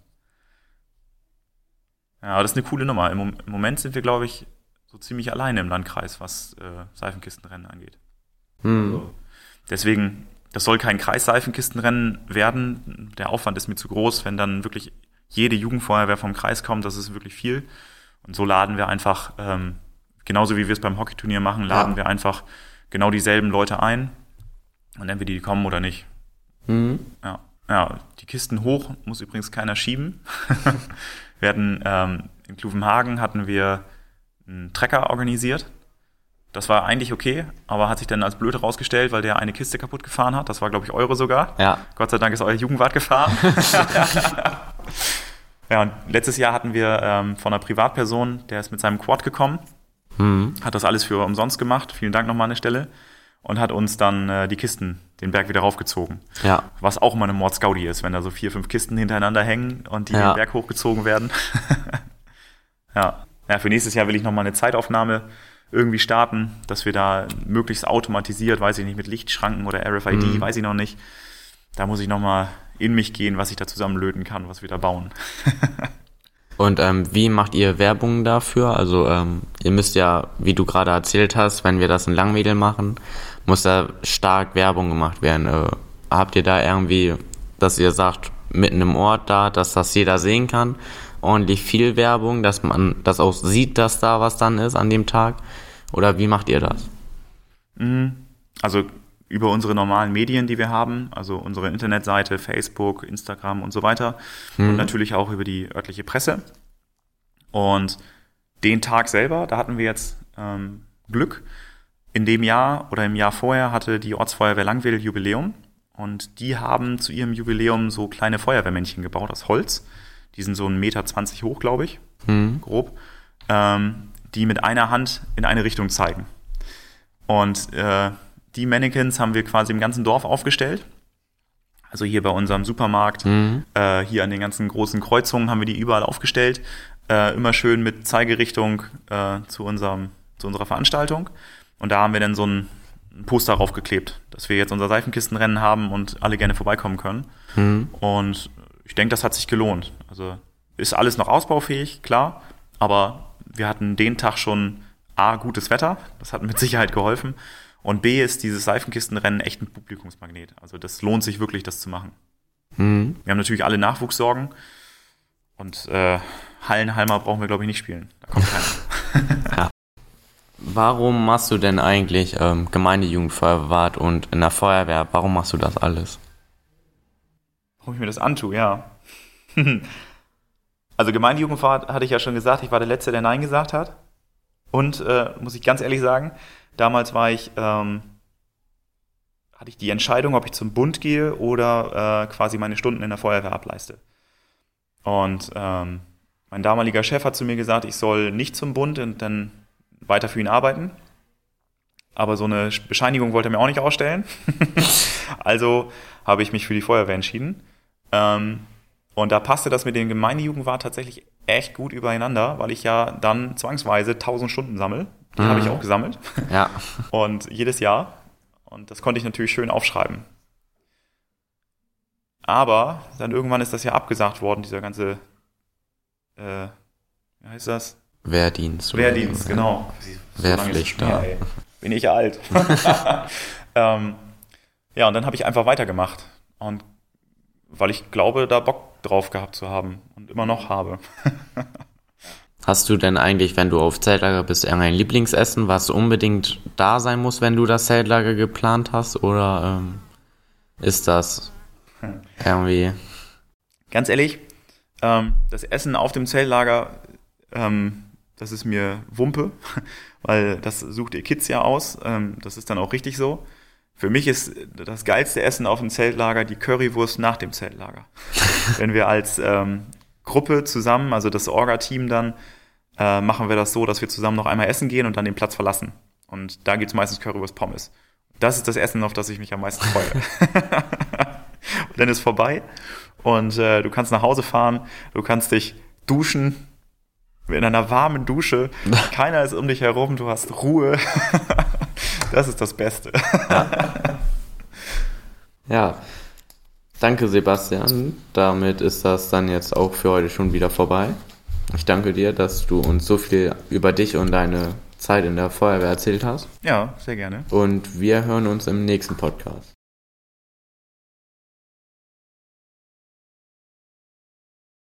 S2: Ja, aber das ist eine coole Nummer. Im, im Moment sind wir, glaube ich, so ziemlich alleine im Landkreis, was äh, Seifenkistenrennen angeht.
S1: Mhm.
S2: Deswegen, das soll kein Kreis-Seifenkistenrennen werden. Der Aufwand ist mir zu groß, wenn dann wirklich jede Jugendfeuerwehr vom Kreis kommt, das ist wirklich viel. Und so laden wir einfach ähm, genauso wie wir es beim Hockeyturnier machen, laden
S1: Ja.
S2: wir einfach genau dieselben Leute ein und entweder die kommen oder nicht.
S1: Mhm.
S2: Ja, ja die Kisten hoch muss übrigens keiner schieben. wir hatten ähm, in Kluvenhagen hatten wir einen Trecker organisiert. Das war eigentlich okay, aber hat sich dann als blöd herausgestellt, weil der eine Kiste kaputt gefahren hat. Das war, glaube ich, eure sogar.
S1: Ja.
S2: Gott sei Dank ist euer Jugendwart gefahren. ja, und letztes Jahr hatten wir ähm, von einer Privatperson, der ist mit seinem Quad gekommen,
S1: Mhm.
S2: hat das alles für umsonst gemacht. Vielen Dank nochmal an der Stelle. Und hat uns dann äh, die Kisten den Berg wieder raufgezogen.
S1: Ja.
S2: Was auch immer eine Mordsgaudi ist, wenn da so vier, fünf Kisten hintereinander hängen und die
S1: Ja.
S2: den Berg hochgezogen werden. ja. ja, für nächstes Jahr will ich nochmal eine Zeitaufnahme irgendwie starten, dass wir da möglichst automatisiert, weiß ich nicht, mit Lichtschranken oder RFID,
S1: Mhm.
S2: weiß ich noch nicht. Da muss ich nochmal in mich gehen, was ich da zusammenlöten kann, was wir da bauen.
S1: Und ähm, wie macht ihr Werbung dafür? Also ähm, ihr müsst ja, wie du gerade erzählt hast, wenn wir das in Langwedel machen, muss da stark Werbung gemacht werden. Äh, habt ihr da irgendwie, dass ihr sagt, mitten im Ort da, dass das jeder sehen kann, ordentlich viel Werbung, dass man das auch sieht, dass da was dann ist an dem Tag? Oder wie macht ihr das?
S2: Also über unsere normalen Medien, die wir haben, also unsere Internetseite, Facebook, Instagram und so weiter. Und natürlich auch über die örtliche Presse. Und den Tag selber, da hatten wir jetzt ähm, Glück. In dem Jahr oder im Jahr vorher hatte die Ortsfeuerwehr Langwedel Jubiläum. Und die haben zu ihrem Jubiläum so kleine Feuerwehrmännchen gebaut aus Holz. Die sind so 1,20 Meter hoch, glaube ich,
S1: Hm?
S2: grob. Ähm, die mit einer Hand in eine Richtung zeigen. Und äh, die Mannequins haben wir quasi im ganzen Dorf aufgestellt. Also hier bei unserem Supermarkt,
S1: Mhm.
S2: äh, hier an den ganzen großen Kreuzungen haben wir die überall aufgestellt. Äh, immer schön mit Zeigerichtung äh, zu, unserem, zu unserer Veranstaltung. Und da haben wir dann so ein Poster raufgeklebt, dass wir jetzt unser Seifenkistenrennen haben und alle gerne vorbeikommen können.
S1: Mhm.
S2: Und ich denke, das hat sich gelohnt. Also ist alles noch ausbaufähig, klar, aber wir hatten den Tag schon A, gutes Wetter, das hat mit Sicherheit geholfen. Und B ist dieses Seifenkistenrennen echt ein Publikumsmagnet. Also das lohnt sich wirklich, das zu machen.
S1: Mhm.
S2: Wir haben natürlich alle Nachwuchssorgen und äh, Hallenhalmer brauchen wir, glaube ich, nicht spielen. Da kommt keiner.
S1: Warum machst du denn eigentlich ähm, Gemeindejugendfeuerwart und in der Feuerwehr? Warum machst du das alles?
S2: Warum ich mir das antue, ja. also Gemeindejugendfahrt hatte ich ja schon gesagt, ich war der Letzte, der Nein gesagt hat. Und äh, muss ich ganz ehrlich sagen, damals war ich, ähm, hatte ich die Entscheidung, ob ich zum Bund gehe oder äh, quasi meine Stunden in der Feuerwehr ableiste. Und ähm, mein damaliger Chef hat zu mir gesagt, ich soll nicht zum Bund und dann weiter für ihn arbeiten. Aber so eine Bescheinigung wollte er mir auch nicht ausstellen. also habe ich mich für die Feuerwehr entschieden. Ähm, und da passte das mit dem Gemeindejugendwart tatsächlich echt gut übereinander, weil ich ja dann zwangsweise 1000 Stunden sammle. Die habe ich auch gesammelt.
S1: Ja.
S2: Und jedes Jahr. Und das konnte ich natürlich schön aufschreiben. Aber dann irgendwann ist das ja abgesagt worden, dieser ganze, äh, wie heißt das?
S1: Wehrdienst. oder
S2: Wehrdienst,
S1: so,
S2: genau. So
S1: Wehrpflicht, ja.
S2: Bin ich alt. ähm, ja, und dann habe ich einfach weitergemacht. Und weil ich glaube, da Bock drauf gehabt zu haben und immer noch habe.
S1: Hast du denn eigentlich, wenn du auf Zeltlager bist, irgendein Lieblingsessen, was unbedingt da sein muss, wenn du das Zeltlager geplant hast? Oder ähm, ist das irgendwie.
S2: Ganz ehrlich, ähm, das Essen auf dem Zeltlager, ähm, das ist mir Wumpe, weil das sucht ihr Kids ja aus. Ähm, das ist dann auch richtig so. Für mich ist das geilste Essen auf dem Zeltlager die Currywurst nach dem Zeltlager. Wenn wir als ähm, Gruppe zusammen, also das Orga-Team dann, äh, machen wir das so, dass wir zusammen noch einmal essen gehen und dann den Platz verlassen. Und da gibt's meistens Currywurst Pommes. Das ist das Essen, auf das ich mich am meisten freue. und dann ist vorbei und äh, du kannst nach Hause fahren, du kannst dich duschen in einer warmen Dusche, keiner ist um dich herum, du hast Ruhe. das ist das Beste.
S1: Ja. Danke, Sebastian. Damit ist das dann jetzt auch für heute schon wieder vorbei. Ich danke dir, dass du uns so viel über dich und deine Zeit in der Feuerwehr erzählt hast.
S2: Ja, sehr gerne.
S1: Und wir hören uns im nächsten Podcast.